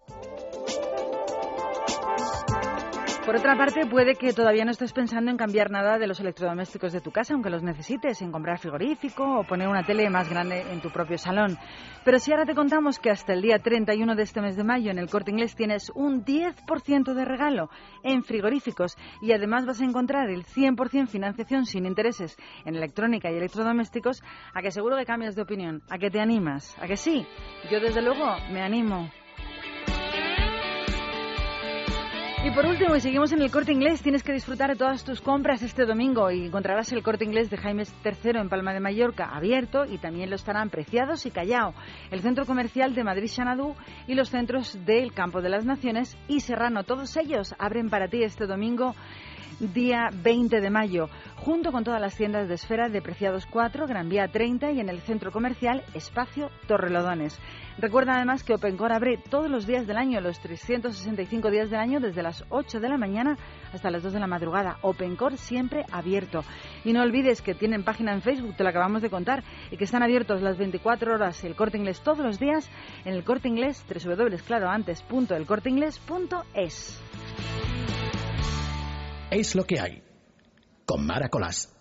Por otra parte, puede que todavía no estés pensando en cambiar nada de los electrodomésticos de tu casa, aunque los necesites, en comprar frigorífico o poner una tele más grande en tu propio salón. Pero si ahora te contamos que hasta el día 31 de este mes de mayo en el Corte Inglés tienes un 10% de regalo en frigoríficos y además vas a encontrar el 100% financiación sin intereses en electrónica y electrodomésticos, a que seguro que cambias de opinión, a que te animas, a que sí. Yo desde luego me animo. Y por último, y seguimos en el corte inglés, tienes que disfrutar de todas tus compras este domingo y encontrarás el corte inglés de Jaime III en Palma de Mallorca abierto y también lo estarán Preciados y Callao, el centro comercial de Madrid Xanadu y los centros del Campo de las Naciones y Serrano. Todos ellos abren para ti este domingo día 20 de mayo, junto con todas las tiendas de esfera de Preciados 4, Gran Vía 30 y en el centro comercial Espacio Torrelodones. Recuerda además que OpenCore abre todos los días del año, los 365 días del año, desde las 8 de la mañana hasta las 2 de la madrugada. OpenCore siempre abierto. Y no olvides que tienen página en Facebook, te lo acabamos de contar, y que están abiertos las 24 horas el corte inglés todos los días en el corte inglés www.claroantes.elcorteinglés.es. Es lo que hay. Con Mara Colás.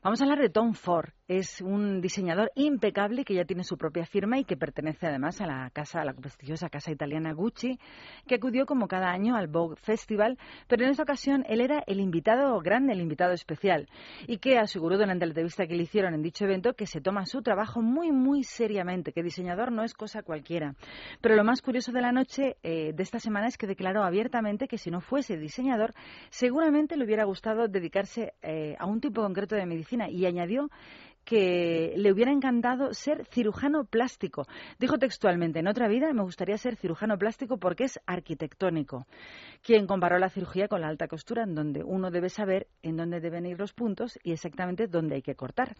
Vamos a hablar de Tom Ford. Es un diseñador impecable que ya tiene su propia firma y que pertenece además a la casa, a la prestigiosa casa italiana Gucci, que acudió como cada año al Vogue Festival, pero en esta ocasión él era el invitado grande, el invitado especial, y que aseguró durante la entrevista que le hicieron en dicho evento que se toma su trabajo muy, muy seriamente, que diseñador no es cosa cualquiera. Pero lo más curioso de la noche eh, de esta semana es que declaró abiertamente que si no fuese diseñador, seguramente le hubiera gustado dedicarse eh, a un tipo concreto de medicina y añadió que le hubiera encantado ser cirujano plástico. Dijo textualmente, en otra vida me gustaría ser cirujano plástico porque es arquitectónico. Quien comparó la cirugía con la alta costura, en donde uno debe saber en dónde deben ir los puntos y exactamente dónde hay que cortar.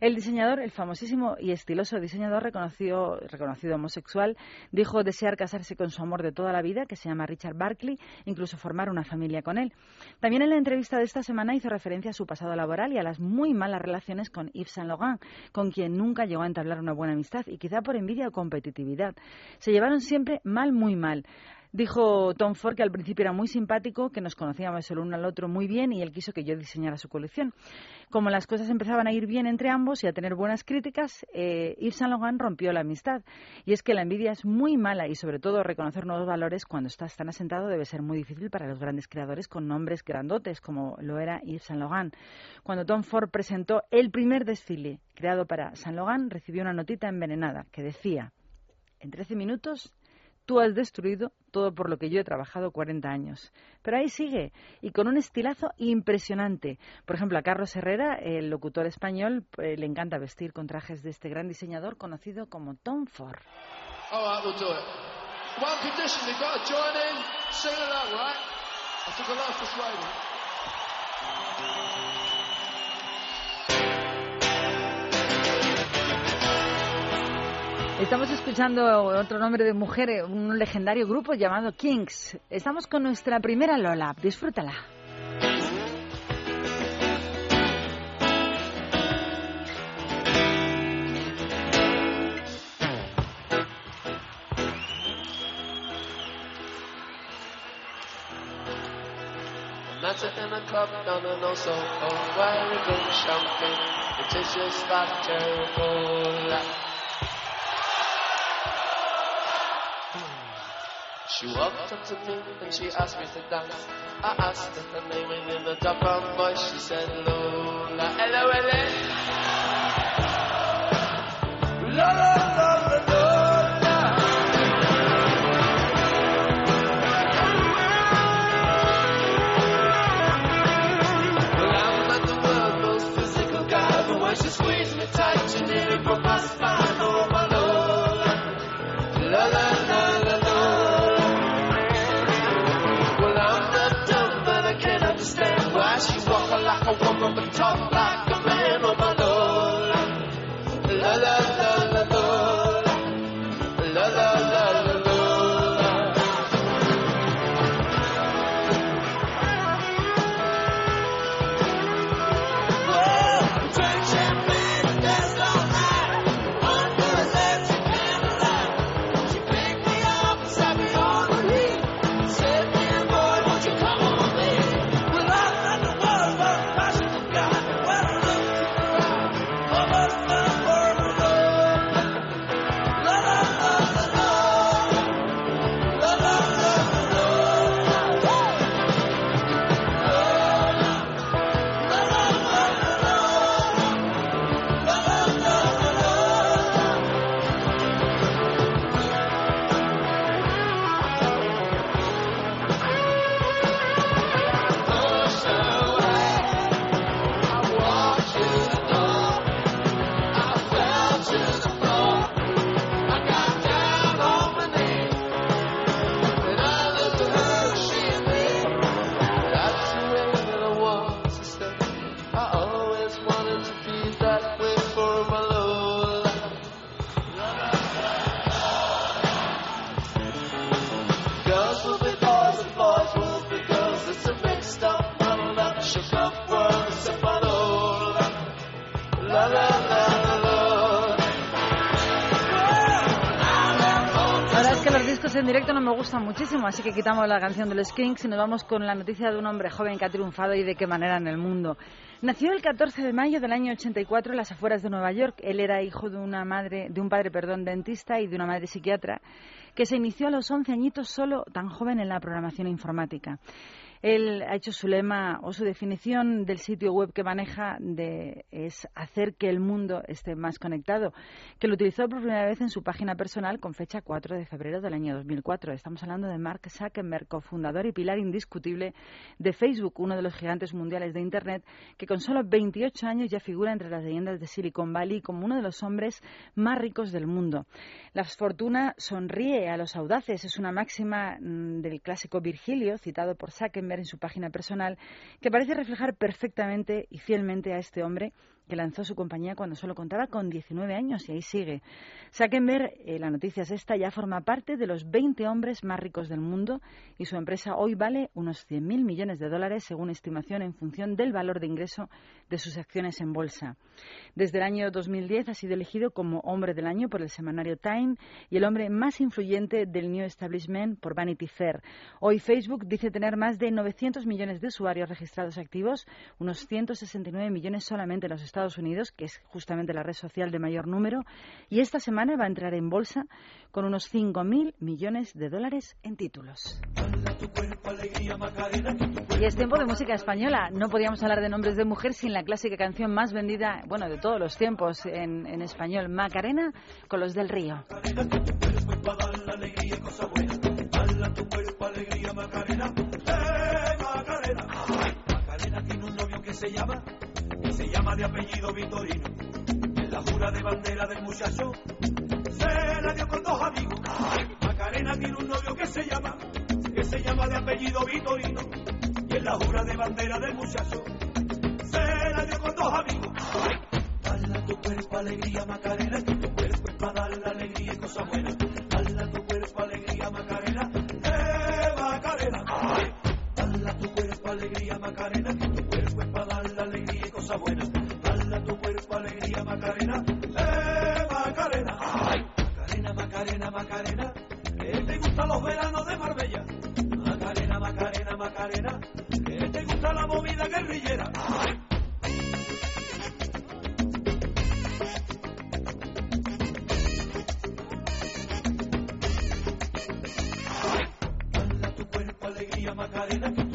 El diseñador, el famosísimo y estiloso diseñador reconocido, reconocido homosexual, dijo desear casarse con su amor de toda la vida, que se llama Richard Barkley, incluso formar una familia con él. También en la entrevista de esta semana hizo referencia a su pasado laboral y a las muy malas relaciones con Yves Saint Laurent, con quien nunca llegó a entablar una buena amistad y quizá por envidia o competitividad. Se llevaron siempre mal, muy mal. Dijo Tom Ford que al principio era muy simpático, que nos conocíamos el uno al otro muy bien y él quiso que yo diseñara su colección. Como las cosas empezaban a ir bien entre ambos y a tener buenas críticas, eh, Yves Saint Laurent rompió la amistad. Y es que la envidia es muy mala y sobre todo reconocer nuevos valores cuando estás tan asentado debe ser muy difícil para los grandes creadores con nombres grandotes como lo era Yves Saint Laurent. Cuando Tom Ford presentó el primer desfile creado para Saint Laurent, recibió una notita envenenada que decía, en 13 minutos Tú has destruido todo por lo que yo he trabajado 40 años. Pero ahí sigue, y con un estilazo impresionante. Por ejemplo, a Carlos Herrera, el locutor español, eh, le encanta vestir con trajes de este gran diseñador conocido como Tom Ford. Estamos escuchando otro nombre de mujer, eh, un legendario grupo llamado Kings. Estamos con nuestra primera Lola. Disfrútala. She walked up to me and she asked me to dance. I asked her her name and in the top brown voice she said Lola. Hello, hello. A woman but me gustan muchísimo, así que quitamos la canción de los Kings y nos vamos con la noticia de un hombre joven que ha triunfado y de qué manera en el mundo. Nació el 14 de mayo del año 84 en las afueras de Nueva York. Él era hijo de una madre, de un padre, perdón, dentista y de una madre psiquiatra, que se inició a los 11 añitos solo tan joven en la programación informática. Él ha hecho su lema o su definición del sitio web que maneja de, es hacer que el mundo esté más conectado, que lo utilizó por primera vez en su página personal con fecha 4 de febrero del año 2004. Estamos hablando de Mark Zuckerberg, cofundador y pilar indiscutible de Facebook, uno de los gigantes mundiales de Internet, que con solo 28 años ya figura entre las leyendas de Silicon Valley como uno de los hombres más ricos del mundo. La fortuna sonríe a los audaces, es una máxima mm, del clásico Virgilio, citado por Zuckerberg en su página personal, que parece reflejar perfectamente y fielmente a este hombre que lanzó su compañía cuando solo contaba con 19 años y ahí sigue. Zuckerberg, eh, la noticia es esta, ya forma parte de los 20 hombres más ricos del mundo y su empresa hoy vale unos 100.000 millones de dólares según estimación en función del valor de ingreso de sus acciones en bolsa. Desde el año 2010 ha sido elegido como hombre del año por el semanario Time y el hombre más influyente del New Establishment por Vanity Fair. Hoy Facebook dice tener más de 900 millones de usuarios registrados activos, unos 169 millones solamente en los Estados Unidos, que es justamente la red social de mayor número, y esta semana va a entrar en bolsa con unos 5.000 millones de dólares en títulos. Y es tiempo de música española. No podíamos hablar de nombres de mujer sin la clásica canción más vendida, bueno, de todos los tiempos en, en español, Macarena, con los del Río. Macarena tiene un novio que se llama, se llama de apellido Vitorino. En la jura de bandera del muchacho se la dio con dos amigos. Macarena tiene un novio que se llama, que se llama de apellido Vitorino. Y en la jura de bandera del muchacho se la dio con dos amigos. Dale tu cuerpo alegría Macarena, que tu cuerpo es para dar la alegría y cosas buenas. Dale tu cuerpo alegría Macarena, eh Macarena. Dale tu cuerpo alegría Macarena, que tu cuerpo cosas buenas. Dale tu cuerpo alegría Macarena, eh Macarena. Macarena, Macarena, Macarena, que te gustan los veranos de Marbella. Macarena, Macarena, Macarena, que te gusta la movida guerrillera. Alegría Macarena,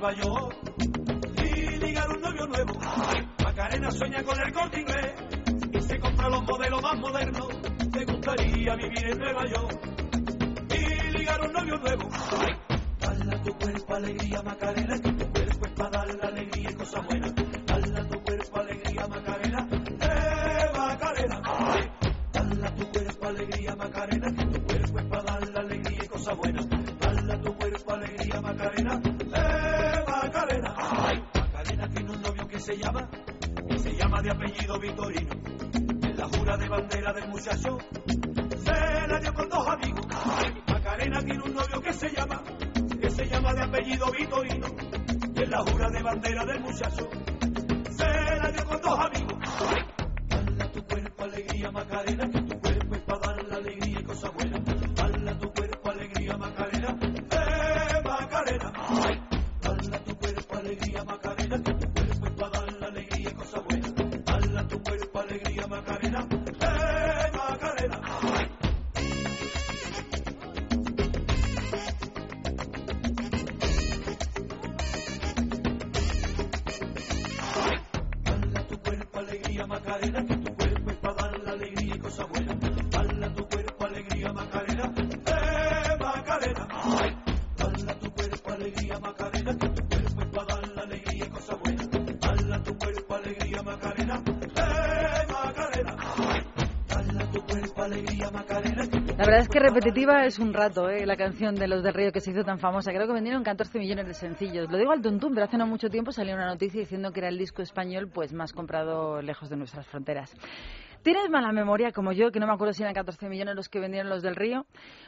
Nueva York y ligar un novio nuevo. Macarena sueña con el corte inglés y se compra los modelos más modernos. Me gustaría vivir en Nueva York y ligar un novio nuevo. Dale a tu cuerpo alegría, Macarena, repetitiva es un rato, ¿eh? la canción de Los del Río que se hizo tan famosa. Creo que vendieron 14 millones de sencillos. Lo digo al tuntún, pero hace no mucho tiempo salió una noticia diciendo que era el disco español pues más comprado lejos de nuestras fronteras. ¿Tienes mala memoria como yo, que no me acuerdo si eran 14 millones los que vendieron los del Río?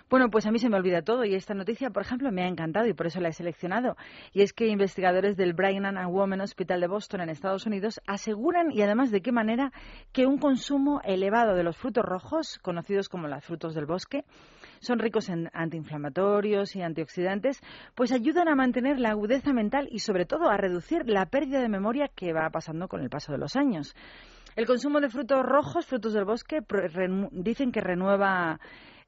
Bueno, pues a mí se me olvida todo y esta noticia, por ejemplo, me ha encantado y por eso la he seleccionado. Y es que investigadores del Brigham and Women Hospital de Boston en Estados Unidos aseguran, y además de qué manera, que un consumo elevado de los frutos rojos, conocidos como los frutos del bosque, son ricos en antiinflamatorios y antioxidantes, pues ayudan a mantener la agudeza mental y sobre todo a reducir la pérdida de memoria que va pasando con el paso de los años. El consumo de frutos rojos, frutos del bosque, dicen que renueva,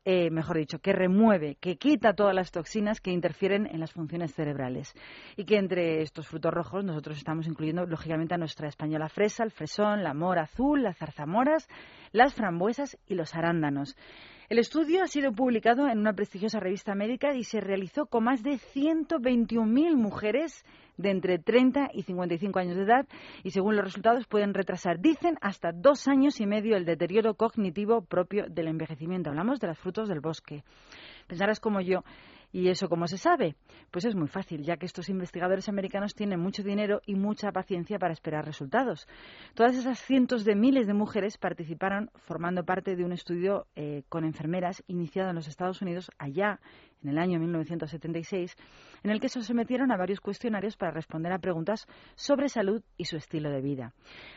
eh, mejor dicho, que remueve, que quita todas las toxinas que interfieren en las funciones cerebrales. Y que entre estos frutos rojos nosotros estamos incluyendo, lógicamente, a nuestra española fresa, el fresón, la mora azul, las zarzamoras, las frambuesas y los arándanos. El estudio ha sido publicado en una prestigiosa revista médica y se realizó con más de 121.000 mujeres de entre 30 y 55 años de edad y según los resultados pueden retrasar, dicen, hasta dos años y medio el deterioro cognitivo propio del envejecimiento. Hablamos de los frutos del bosque. Pensarás como yo, ¿y eso cómo se sabe? Pues es muy fácil, ya que estos investigadores americanos tienen mucho dinero y mucha paciencia para esperar resultados. Todas esas cientos de miles de mujeres participaron formando parte de un estudio eh, con enfermeras iniciado en los Estados Unidos allá en el año 1976, en el que se sometieron a varios cuestionarios para responder a preguntas sobre salud y su estilo de vida.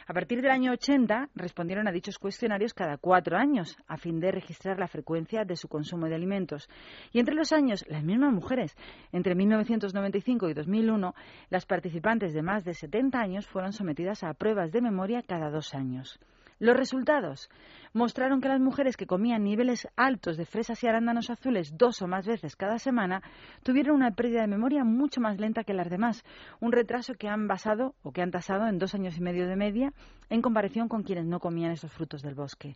A partir del año 80 respondieron a dichos cuestionarios cada cuatro años, a fin de registrar la frecuencia de su consumo de alimentos. Y entre los años, las mismas mujeres, entre 1995 y 2001, las participantes de más de 70 años fueron sometidas a pruebas de memoria cada dos años. Los resultados mostraron que las mujeres que comían niveles altos de fresas y arándanos azules dos o más veces cada semana tuvieron una pérdida de memoria mucho más lenta que las demás, un retraso que han basado o que han tasado en dos años y medio de media en comparación con quienes no comían esos frutos del bosque.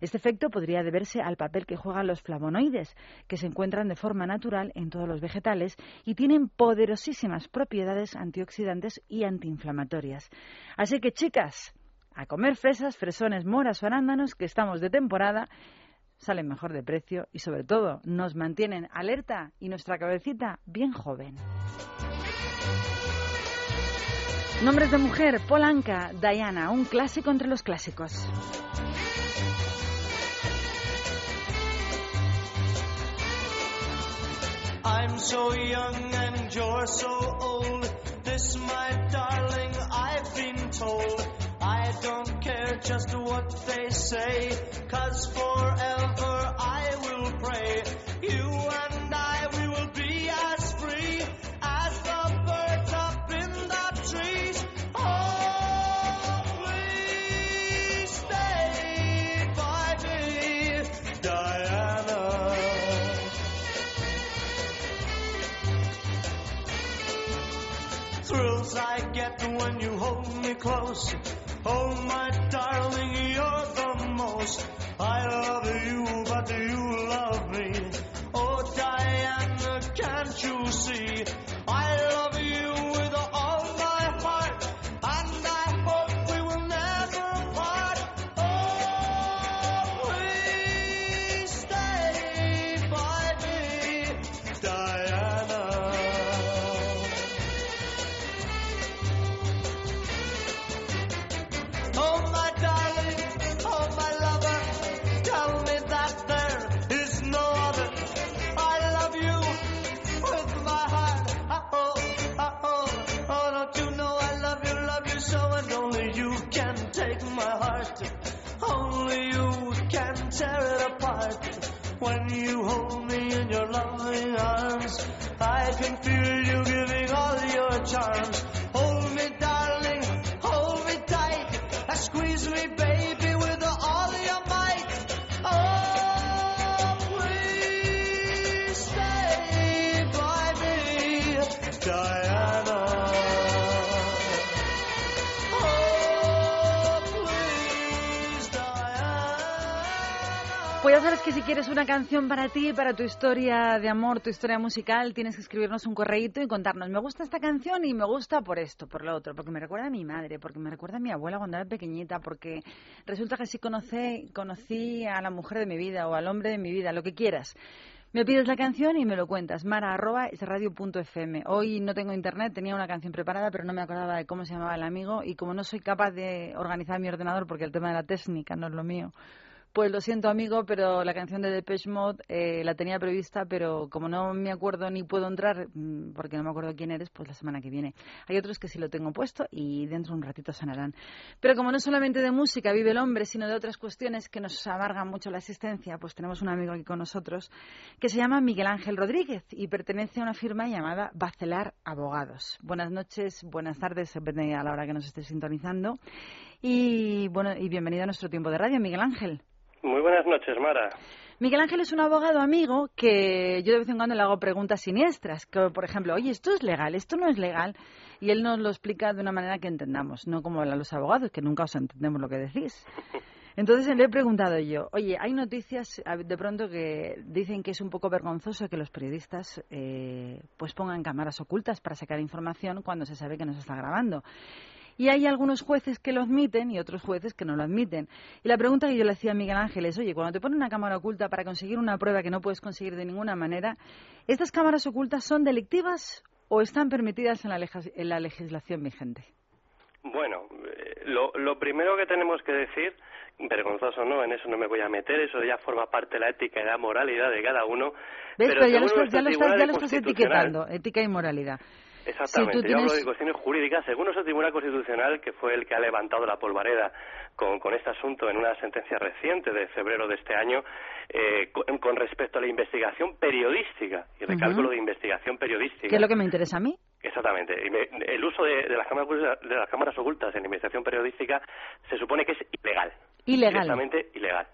Este efecto podría deberse al papel que juegan los flavonoides, que se encuentran de forma natural en todos los vegetales y tienen poderosísimas propiedades antioxidantes y antiinflamatorias. Así que, chicas, a comer fresas, fresones, moras o arándanos, que estamos de temporada, salen mejor de precio y sobre todo nos mantienen alerta y nuestra cabecita bien joven. Nombres de mujer, Polanca, Diana, un clásico entre los clásicos. I'm so young and you're so old. This, my darling, I've been told. Care just what they say, cause forever I will pray. You and I, we will be as free as the birds up in the trees. Oh, please stay by me, Diana. Thrills I get when you hold me close. The you hold me in your loving arms, I can feel you giving all your charms. Ya sabes que si quieres una canción para ti, para tu historia de amor, tu historia musical, tienes que escribirnos un correíto y contarnos, me gusta esta canción y me gusta por esto, por lo otro, porque me recuerda a mi madre, porque me recuerda a mi abuela cuando era pequeñita, porque resulta que sí conocí, conocí a la mujer de mi vida o al hombre de mi vida, lo que quieras. Me pides la canción y me lo cuentas. Mara arroba es radio.fm. Hoy no tengo internet, tenía una canción preparada, pero no me acordaba de cómo se llamaba el amigo y como no soy capaz de organizar mi ordenador porque el tema de la técnica no es lo mío, pues lo siento, amigo, pero la canción de Depeche Mode eh, la tenía prevista, pero como no me acuerdo ni puedo entrar, mm, porque no me acuerdo quién eres, pues la semana que viene. Hay otros que sí lo tengo puesto y dentro de un ratito sonarán. Pero como no solamente de música vive el hombre, sino de otras cuestiones que nos amargan mucho la existencia, pues tenemos un amigo aquí con nosotros que se llama Miguel Ángel Rodríguez y pertenece a una firma llamada Bacelar Abogados. Buenas noches, buenas tardes, depende a la hora que nos esté sintonizando. Y bueno, y bienvenido a nuestro tiempo de radio, Miguel Ángel. Muy buenas noches, Mara. Miguel Ángel es un abogado amigo que yo de vez en cuando le hago preguntas siniestras, que por ejemplo, oye, esto es legal, esto no es legal, y él nos lo explica de una manera que entendamos, no como los abogados, que nunca os entendemos lo que decís. Entonces le he preguntado yo, oye, hay noticias de pronto que dicen que es un poco vergonzoso que los periodistas eh, pues pongan cámaras ocultas para sacar información cuando se sabe que no se está grabando. Y hay algunos jueces que lo admiten y otros jueces que no lo admiten. Y la pregunta que yo le hacía a Miguel Ángel es, oye, cuando te ponen una cámara oculta para conseguir una prueba que no puedes conseguir de ninguna manera, ¿estas cámaras ocultas son delictivas o están permitidas en la, en la legislación vigente? Bueno, eh, lo, lo primero que tenemos que decir, vergonzoso no, en eso no me voy a meter, eso ya forma parte de la ética y la moralidad de cada uno. ¿Ves? Pero, Pero ya lo estás, ya lo estás, ya lo estás etiquetando, ética y moralidad. Exactamente, Si yo hablo de cuestiones jurídicas. Según nuestro Tribunal Constitucional, que fue el que ha levantado la polvareda con, con este asunto en una sentencia reciente de febrero de este año, eh, con, con respecto a la investigación periodística, y recalco lo de investigación periodística. ¿Qué es lo que me interesa a mí? Exactamente. El uso de, de las cámaras, ocultas- de las cámaras ocultas en investigación periodística se supone que es ilegal. Ilegal. Directamente ilegal.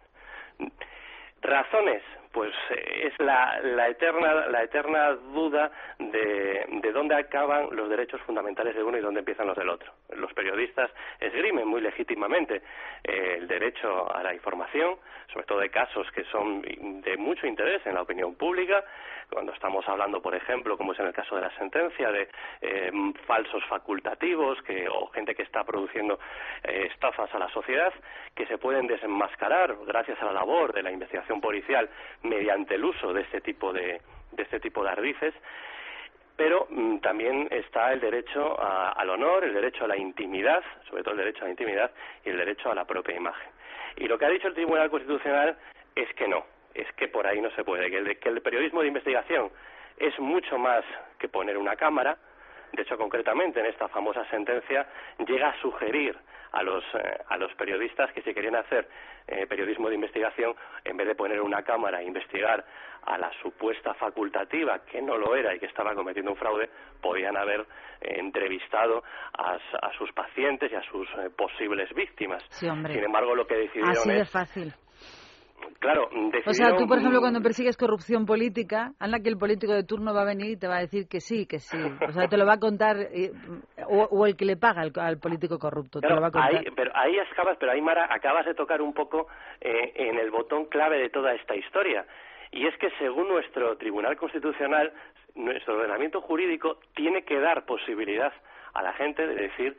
Razones, pues eh, es la, la eterna la eterna duda de, de dónde acaban los derechos fundamentales de uno y dónde empiezan los del otro. Los periodistas esgrimen muy legítimamente eh, el derecho a la información, sobre todo de casos que son de mucho interés en la opinión pública, cuando estamos hablando, por ejemplo, como es en el caso de la sentencia, de eh, falsos facultativos que, o gente que está produciendo estafas a la sociedad, que se pueden desenmascarar gracias a la labor de la investigación policial mediante el uso de este tipo de, de este tipo de ardices pero mm, también está el derecho a- al honor, el derecho a la intimidad, sobre todo el derecho a la intimidad y el derecho a la propia imagen. Y lo que ha dicho el Tribunal Constitucional es que no, es que por ahí no se puede, que el, que el periodismo de investigación es mucho más que poner una cámara, de hecho, concretamente en esta famosa sentencia llega a sugerir a los, eh, a los periodistas que si querían hacer eh, periodismo de investigación, en vez de poner una cámara e investigar a la supuesta facultativa, que no lo era y que estaba cometiendo un fraude, podían haber eh, entrevistado a, a sus pacientes y a sus eh, posibles víctimas. Sí, hombre. Sin embargo, lo que decidieron Así de es, fácil. Claro, decidieron... O sea, tú, por ejemplo, cuando persigues corrupción política, anda que el político de turno va a venir y te va a decir que sí, que sí. O sea, te lo va a contar. eh, O, o el que le paga al, al político corrupto, te lo va a contar. ahí, pero ahí acabas, pero ahí Mara acabas de tocar un poco eh, en el botón clave de toda esta historia. Y es que según nuestro Tribunal Constitucional, nuestro ordenamiento jurídico tiene que dar posibilidad a la gente de decir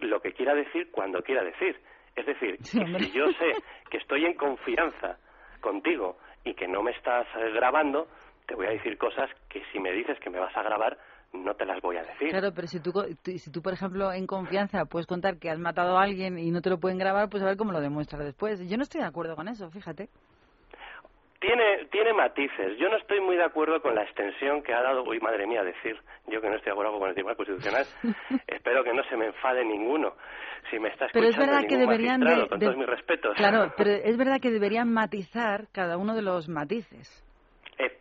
lo que quiera decir cuando quiera decir. Es decir, Sí, si yo sé que estoy en confianza contigo y que no me estás eh, grabando, te voy a decir cosas que si me dices que me vas a grabar, no te las voy a decir. Claro, pero si tú- si tú, por ejemplo, en confianza puedes contar que has matado a alguien y no te lo pueden grabar, pues a ver cómo lo demuestras después. Yo no estoy de acuerdo con eso, fíjate. Tiene, tiene matices. Yo no estoy muy de acuerdo con la extensión que ha dado, uy, madre mía, decir, yo que no estoy de acuerdo con el Tribunal Constitucional, espero que no se me enfade ninguno. Si me está Pero escuchando es verdad que deberían de, con de- todos mis respetos. Claro, pero es verdad que deberían matizar cada uno de los matices. Eh,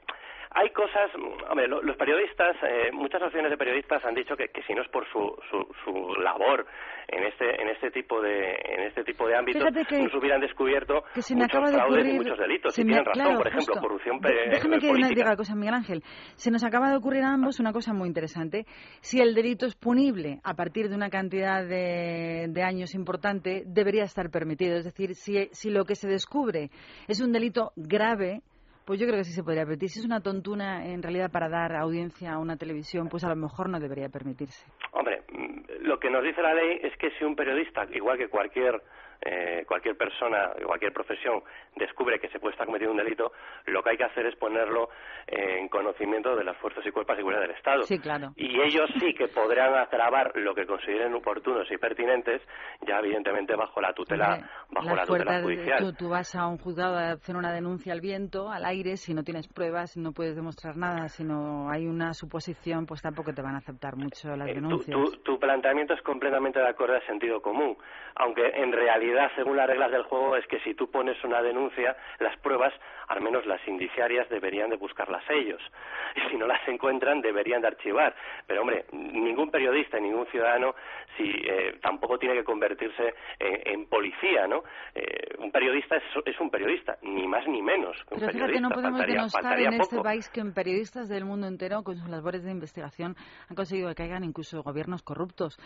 hay cosas, hombre, lo- los periodistas, eh, muchas asociaciones de periodistas han dicho que, que si no es por su, su, su labor en este en este tipo de en este tipo de ámbitos, que- nos hubieran descubierto que se me muchos acaba de fraudes y muchos delitos. Y me- tienen razón, por ejemplo, justo. corrupción De- déjame que política. diga una cosa Miguel Ángel se nos acaba de ocurrir a ambos una cosa muy interesante si el delito es punible a partir de una cantidad de, de años importante debería estar permitido es decir si, si lo que se descubre es un delito grave pues yo creo que sí se podría permitir. Si es una tontuna en realidad para dar audiencia a una televisión, pues a lo mejor no debería permitirse. Hombre, mm, lo que nos dice la ley es que si un periodista, igual que cualquier eh, cualquier persona, cualquier profesión, descubre que se puede estar cometiendo un delito, lo que hay que hacer es ponerlo en conocimiento de las fuerzas y cuerpos de seguridad del Estado. Sí, claro. Y ellos sí que podrán agravar lo que consideren oportunos y pertinentes, ya evidentemente bajo la tutela, bajo la tutela judicial. tú, tú vas a un juzgado a hacer una denuncia al viento, al aire, si no tienes pruebas, no puedes demostrar nada, si no hay una suposición, pues tampoco te van a aceptar mucho las Eh, tu, denuncias. tu- tu planteamiento es completamente de acuerdo al sentido común, aunque en realidad, según las reglas del juego, es que si tú pones una denuncia, las pruebas, al menos las indiciarias, deberían de buscarlas ellos. Y si no las encuentran, deberían de archivar. Pero, hombre, ningún periodista, ningún ciudadano, si eh, tampoco tiene que convertirse en, en policía, ¿no? Eh, un periodista es, es un periodista, ni más ni menos. que un Pero fíjate, no podemos faltaría, denostar faltaría en este país que en periodistas del mundo entero, con sus labores de investigación, han conseguido que caigan incluso gobiernos corruptos.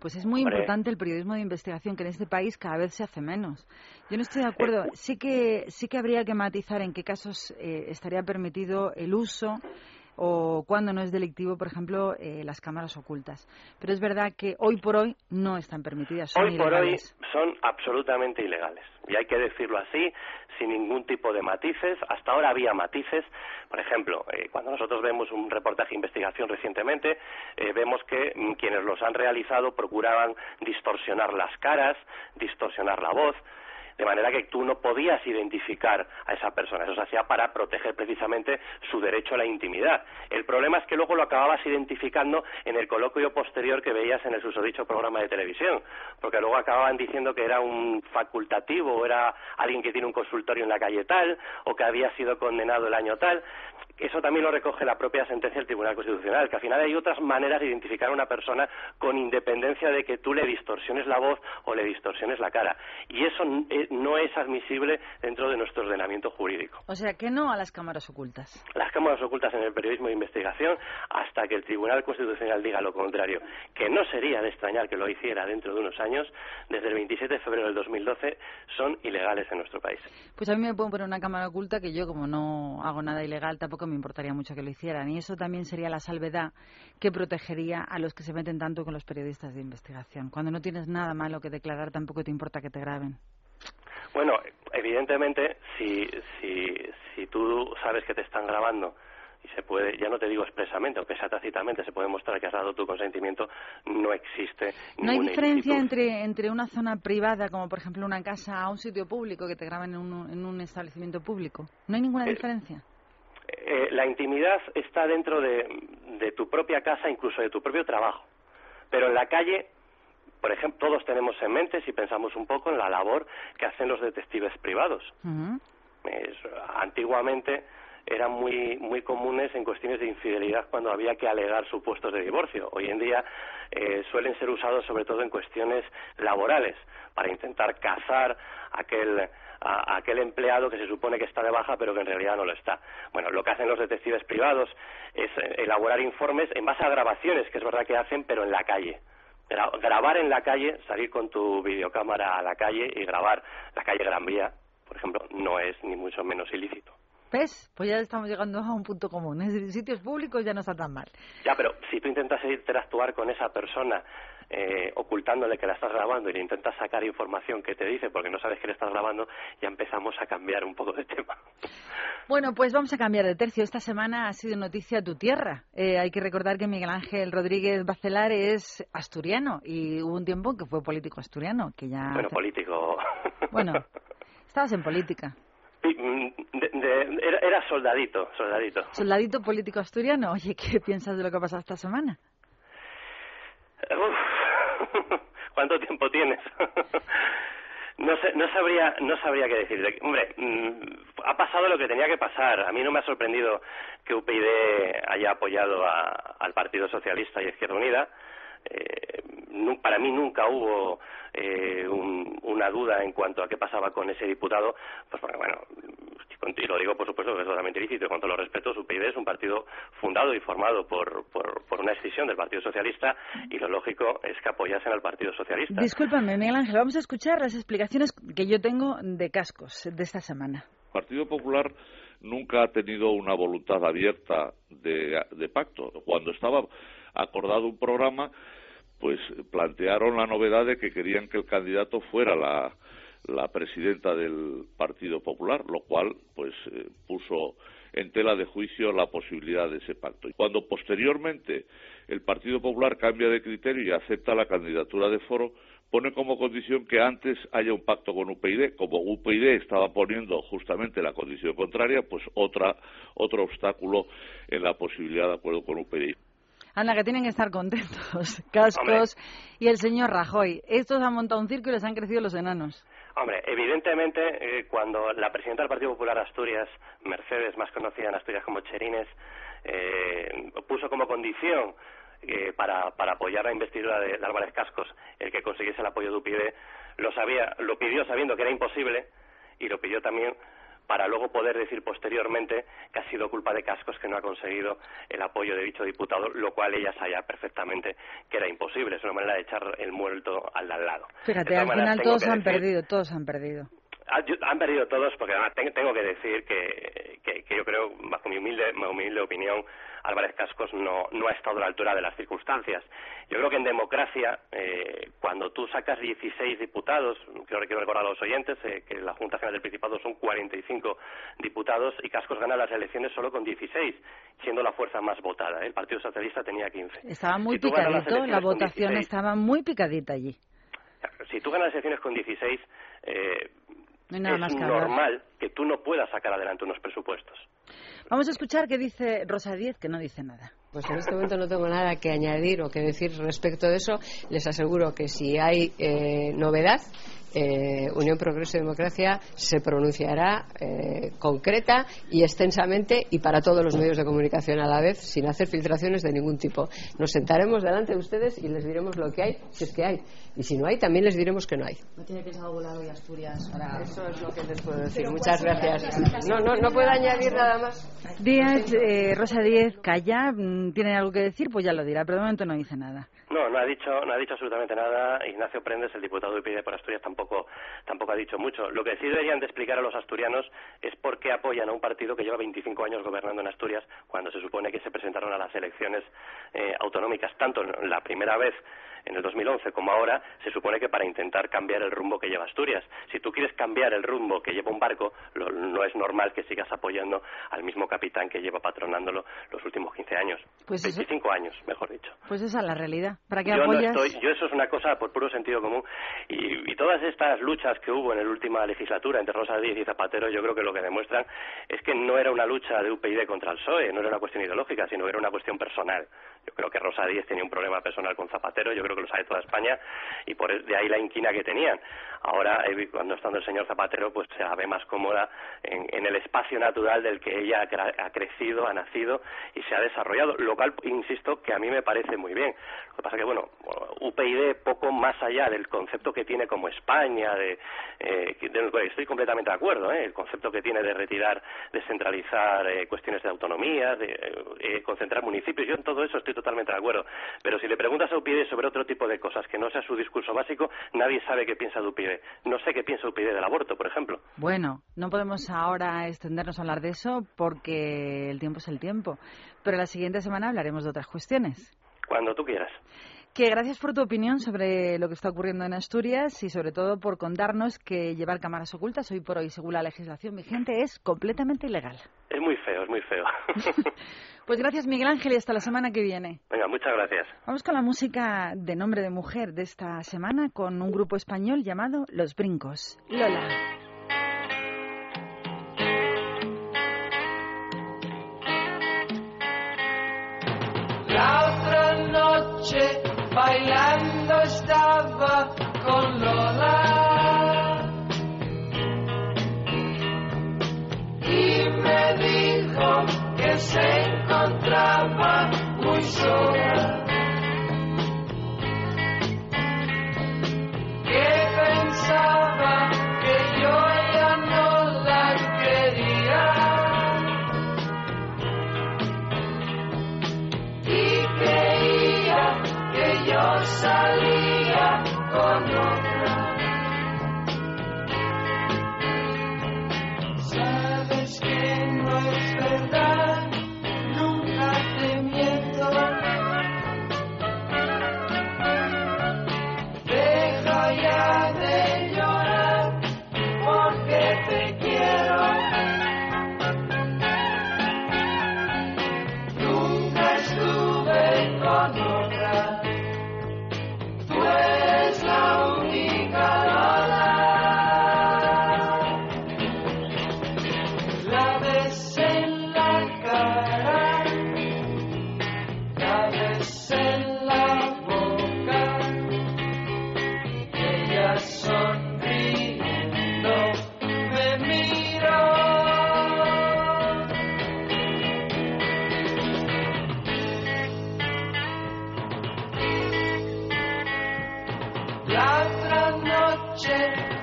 Pues es muy Hombre. importante el periodismo de investigación, que en este país cada vez se hace menos. Yo no estoy de acuerdo. Sí que, sí que habría que matizar en qué casos eh, estaría permitido el uso o cuando no es delictivo, por ejemplo, eh, las cámaras ocultas. Pero es verdad que hoy por hoy no están permitidas, son Hoy por hoy son absolutamente ilegales. Y hay que decirlo así, sin ningún tipo de matices. Hasta ahora había matices. Por ejemplo, eh, cuando nosotros vemos un reportaje de investigación recientemente, eh, vemos que mm, quienes los han realizado procuraban distorsionar las caras, distorsionar la voz. De manera que tú no podías identificar a esa persona. Eso se hacía para proteger precisamente su derecho a la intimidad. El problema es que luego lo acababas identificando en el coloquio posterior que veías en el susodicho programa de televisión. Porque luego acababan diciendo que era un facultativo, o era alguien que tiene un consultorio en la calle tal, o que había sido condenado el año tal. Eso también lo recoge la propia sentencia del Tribunal Constitucional, que al final hay otras maneras de identificar a una persona con independencia de que tú le distorsiones la voz o le distorsiones la cara. Y eso eh, no es admisible dentro de nuestro ordenamiento jurídico. O sea, que no a las cámaras ocultas. Las cámaras ocultas en el periodismo de investigación hasta que el Tribunal Constitucional diga lo contrario, que no sería de extrañar que lo hiciera dentro de unos años, desde el 27 de febrero del 2012 son ilegales en nuestro país. Pues a mí me pueden poner una cámara oculta que yo, como no hago nada ilegal, tampoco me importaría mucho que lo hicieran. Y eso también sería la salvedad que protegería a los que se meten tanto con los periodistas de investigación. Cuando no tienes nada malo que declarar, tampoco te importa que te graben. Bueno, evidentemente, si, si, si tú sabes que te están grabando y se puede, ya no te digo expresamente, aunque sea tácitamente, se puede mostrar que has dado tu consentimiento, no existe ¿No hay diferencia ilicitud. entre, entre una zona privada, como por ejemplo una casa, a un sitio público que te graben en un, en un establecimiento público? ¿No hay ninguna Eh, diferencia? Eh, la intimidad está dentro de, de tu propia casa, incluso de tu propio trabajo. Pero en la calle, por ejemplo, todos tenemos en mente, si pensamos un poco, en la labor que hacen los detectives privados. Es- antiguamente eran muy muy comunes en cuestiones de infidelidad cuando había que alegar supuestos de divorcio. Hoy en día eh, suelen ser usados sobre todo en cuestiones laborales para intentar cazar aquel a, aquel empleado que se supone que está de baja pero que en realidad no lo está. Bueno, lo que hacen los detectives privados es eh, elaborar informes en base a grabaciones que es verdad que hacen pero en la calle Gra- grabar en la calle, salir con tu videocámara a la calle y grabar la calle Gran Vía, por ejemplo, no es ni mucho menos ilícito. ¿Ves? Pues ya estamos llegando a un punto común. Decir, sitios públicos ya no está tan mal. Ya, pero si tú intentas interactuar con esa persona eh, ocultándole que la estás grabando y le intentas sacar información que te dice porque no sabes que le estás grabando, ya empezamos a cambiar un poco de tema. Bueno, pues vamos a cambiar de tercio. Esta semana ha sido noticia tu tierra. Eh, hay que recordar que Miguel Ángel Rodríguez Bacelar es asturiano y hubo un tiempo que fue político asturiano, que ya... Bueno, político. Bueno, estabas en política. De- de- era, era soldadito, soldadito. Soldadito político asturiano. Oye, ¿qué piensas de lo que ha pasado esta semana? Uf, ¿Cuánto tiempo tienes? No sé, no sabría, no sabría qué decirte. Hombre, mm, ha pasado lo que tenía que pasar. A mí no me ha sorprendido que UPyD haya apoyado a- al Partido Socialista y Izquierda Unida. Eh, para mí nunca hubo eh, un- una duda en cuanto a qué pasaba con ese diputado, pues porque, bueno, y lo digo por supuesto que es totalmente ilícito, y cuanto lo respeto, UPyD es un partido fundado y formado por, por, por una escisión del Partido Socialista y lo lógico es que apoyasen al Partido Socialista. Discúlpame, Miguel Ángel, vamos a escuchar las explicaciones que yo tengo de cascos de esta semana. Partido Popular nunca ha tenido una voluntad abierta de, de pacto. Cuando estaba acordado un programa, pues plantearon la novedad de que querían que el candidato fuera la, presidenta del Partido Popular, lo cual pues eh, puso en tela de juicio la posibilidad de ese pacto. Y Cuando posteriormente el Partido Popular cambia de criterio y acepta la candidatura de Foro, pone como condición que antes haya un pacto con UPyD. Como UPyD estaba poniendo justamente la condición contraria, pues otra, otro obstáculo en la posibilidad de acuerdo con UPyD. Anda, que tienen que estar contentos. Cascos y el señor Rajoy. Estos han montado un circo y les han crecido los enanos. Hombre, evidentemente, eh, cuando la presidenta del Partido Popular Asturias, Mercedes, más conocida en Asturias como Cherines, eh, puso como condición eh, para, para apoyar la investidura de, de Álvarez Cascos el que consiguiese el apoyo de UPyD, lo, sabía, lo pidió sabiendo que era imposible y lo pidió también para luego poder decir posteriormente que ha sido culpa de Cascos que no ha conseguido el apoyo de dicho diputado, lo cual ella sabía perfectamente que era imposible. Es una manera de echar el muerto al de al lado. Fíjate, al final todos han perdido, todos han perdido. Ah, Han perdido todos porque además ten- tengo que decir que, que, que yo creo, bajo mi humilde, mi humilde opinión, Álvarez Cascos no, no ha estado a la altura de las circunstancias. Yo creo que en democracia, eh, cuando tú sacas 16 diputados, creo que quiero recordar a los oyentes eh, que la Junta General del Principado son 45 diputados y Cascos gana las elecciones solo con 16, siendo la fuerza más votada. El Partido Socialista tenía 15. Estaba muy Si picadito, la votación 16, estaba muy picadita allí. si tú ganas las elecciones con 16, eh, No es que normal que tú no puedas sacar adelante unos presupuestos. Vamos a escuchar qué dice Rosa Díez, que no dice nada. Pues en este momento no tengo nada que añadir o que decir respecto de eso. Les aseguro que si hay eh, novedad, eh, Unión Progreso y Democracia se pronunciará eh, concreta y extensamente y para todos los medios de comunicación a la vez, sin hacer filtraciones de ningún tipo. Nos sentaremos delante de ustedes y les diremos lo que hay, si es que hay. Y si no hay, también les diremos que no hay. No tiene pensado volar hoy a Asturias para... Eso es lo que les puedo decir. Muchas gracias. No, no, no puedo añadir nada más. Díaz, eh, Rosa Díez, calla, mm, tiene algo que decir, pues ya lo dirá, pero de momento no dice nada. No, no ha dicho, no ha dicho absolutamente nada. Ignacio Prendes, el diputado de UPyD por Asturias, tampoco, tampoco ha dicho mucho. Lo que sí deberían de explicar a los asturianos es por qué apoyan a un partido que lleva 25 años gobernando en Asturias, cuando se supone que se presentaron a las elecciones eh, autonómicas, tanto la primera vez en el 2011 como ahora, se supone que para intentar cambiar el rumbo que lleva Asturias. Si tú quieres cambiar el rumbo que lleva un barco, lo- no es normal que sigas apoyando al mismo capitán que lleva patronándolo los últimos 15 años. Pues eso- 25 años, mejor dicho. Pues esa es la realidad. ¿Para qué Yo no estoy, yo eso es una cosa por puro sentido común y, y todas estas luchas que hubo en la última legislatura entre Rosa Díez y Zapatero, yo creo que lo que demuestran es que no era una lucha de UPyD contra el PSOE, no era una cuestión ideológica, sino era una cuestión personal. Yo creo que Rosa Díez tenía un problema personal con Zapatero, yo creo que lo sabe toda España y por de ahí la inquina que tenían. Ahora, eh, cuando estando el señor Zapatero, pues se la ve más cómoda en, en el espacio natural del que ella ha, crecido, ha nacido y se ha desarrollado, lo cual, insisto, que a mí me parece muy bien. Lo que pasa que, bueno, UPyD poco más allá del concepto que tiene como España, de, eh, cual estoy completamente de acuerdo, ¿eh? el concepto que tiene de retirar, descentralizar eh, cuestiones de autonomía, de eh, concentrar municipios, yo en todo eso estoy totalmente de acuerdo. Pero si le preguntas a Upide sobre otro tipo de cosas que no sea su discurso básico, nadie sabe qué piensa de Upide. No sé qué piensa Upide del aborto, por ejemplo. Bueno, no podemos ahora extendernos a hablar de eso porque el tiempo es el tiempo. Pero la siguiente semana hablaremos de otras cuestiones. Cuando tú quieras. Que gracias por tu opinión sobre lo que está ocurriendo en Asturias y sobre todo por contarnos que llevar cámaras ocultas hoy por hoy, según la legislación vigente, es completamente ilegal. Es muy feo, es muy feo. Pues gracias Miguel Ángel y hasta la semana que viene. Venga, muchas gracias. Vamos con la música de nombre de mujer de esta semana con un grupo español llamado Los Brincos. Lola.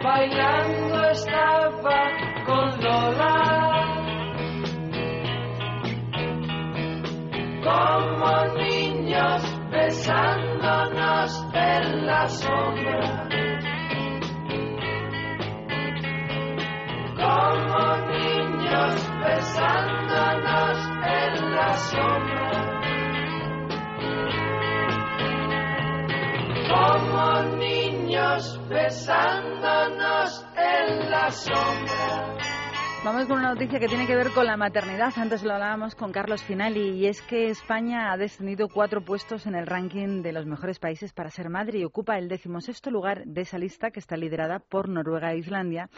Bailando estaba con Lola. Como niños besándonos en la sombra. Como niños besándonos en la sombra. como niños besándonos en la sombra. Vamos con una noticia que tiene que ver con la maternidad. Antes lo hablábamos con Carlos Finali y es que España ha descendido cuatro puestos en el ranking de los mejores países para ser madre y ocupa el decimosexto lugar de esa lista que está liderada por Noruega e Islandia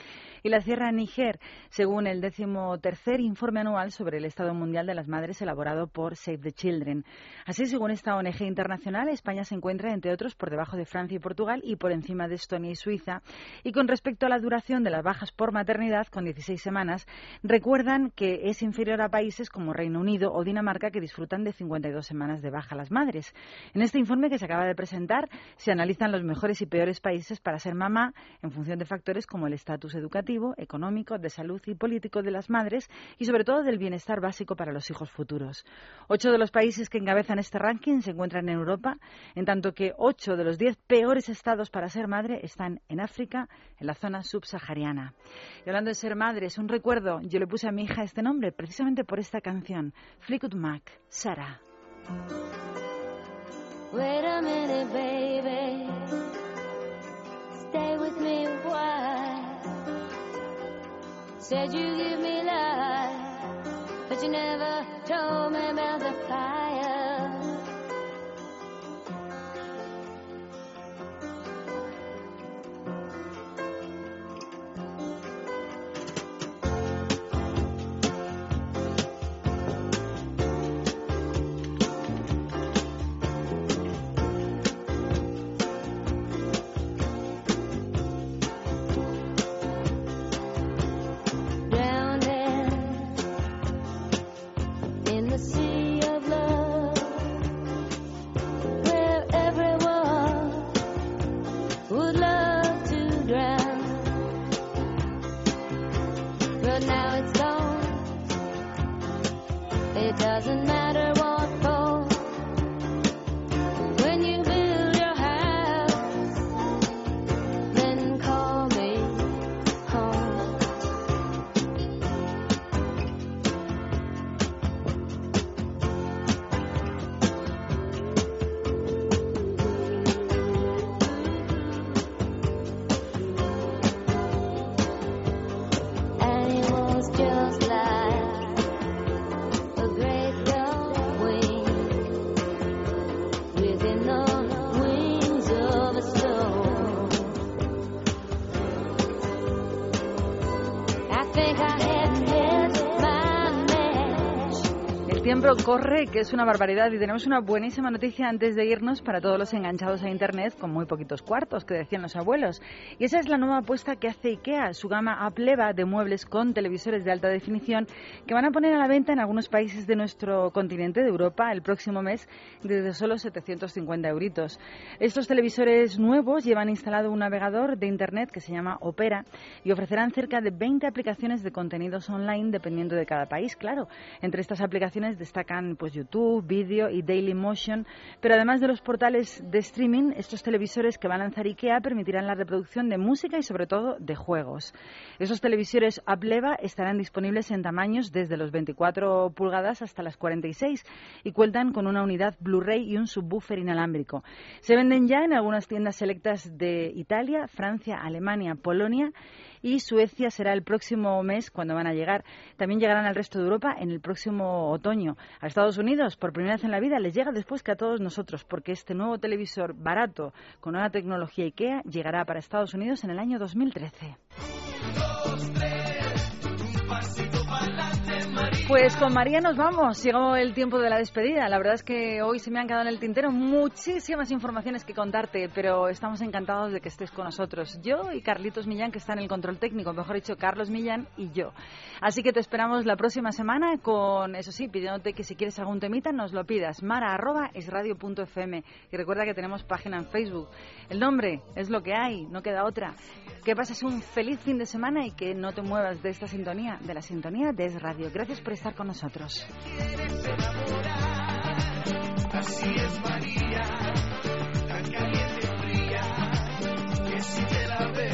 y la cierra Níger, según el decimotercer informe anual sobre el estado mundial de las madres elaborado por Save the Children. Así, según esta ONG internacional, España se encuentra, entre otros, por debajo de Francia y Portugal y por encima de Estonia y Suiza. Y con respecto a la duración de las bajas por maternidad, con 16 semanas, recuerdan que es inferior a países como Reino Unido o Dinamarca que disfrutan de 52 semanas de baja las madres. En este informe que se acaba de presentar se analizan los mejores y peores países para ser mamá en función de factores como el estatus educativo, económico, de salud y político de las madres y sobre todo del bienestar básico para los hijos futuros. Ocho de los países que encabezan este ranking se encuentran en Europa, en tanto que ocho de los diez peores estados para ser madre están en África, en la zona subsahariana. Y hablando de ser madre, es un recuerdo. Yo le puse a mi hija este nombre precisamente por esta canción, Fleetwood Mac, Sara. Wait a minute, baby. Stay with me a while. Said you give me life, but you never told me about the fire. Corre, que es una barbaridad, y tenemos una buenísima noticia antes de irnos para todos los enganchados a Internet con muy poquitos cuartos, que decían los abuelos. Y esa es la nueva apuesta que hace IKEA, su gama Apleva de muebles con televisores de alta definición, que van a poner a la venta en algunos países de nuestro continente, de Europa, el próximo mes, desde solo 750 euritos. Estos televisores nuevos llevan instalado un navegador de Internet que se llama Opera y ofrecerán cerca de 20 aplicaciones de contenidos online dependiendo de cada país, claro. Entre estas aplicaciones destacan pues YouTube, Video y Dailymotion, pero además de los portales de streaming, estos televisores que va a lanzar IKEA permitirán la reproducción de música y sobre todo de juegos. Esos televisores Apleva estarán disponibles en tamaños desde los 24 pulgadas hasta las 46 y cuentan con una unidad Blu-ray y un subwoofer inalámbrico. Se venden ya en algunas tiendas selectas de Italia, Francia, Alemania, Polonia y Suecia será el próximo mes cuando van a llegar. También llegarán al resto de Europa en el próximo otoño. A Estados Unidos, por primera vez en la vida, les llega después que a todos nosotros, porque este nuevo televisor barato con nueva tecnología IKEA llegará para Estados Unidos en el año 2013. Pues con María nos vamos. Llegó el tiempo de la despedida. La verdad es que hoy se me han quedado en el tintero muchísimas informaciones que contarte, pero estamos encantados de que estés con nosotros. Yo y Carlitos Millán, que está en el control técnico, mejor dicho, Carlos Millán y yo. Así que te esperamos la próxima semana con, eso sí, pidiéndote que si quieres algún temita nos lo pidas. Mara arroba es. Y recuerda que tenemos página en Facebook. El nombre es lo que hay, no queda otra. Que pases un feliz fin de semana y que no te muevas de esta sintonía, de la sintonía de Es Radio. Gracias por estar con nosotros. Así es María, tan caliente y fría, que si te la bebes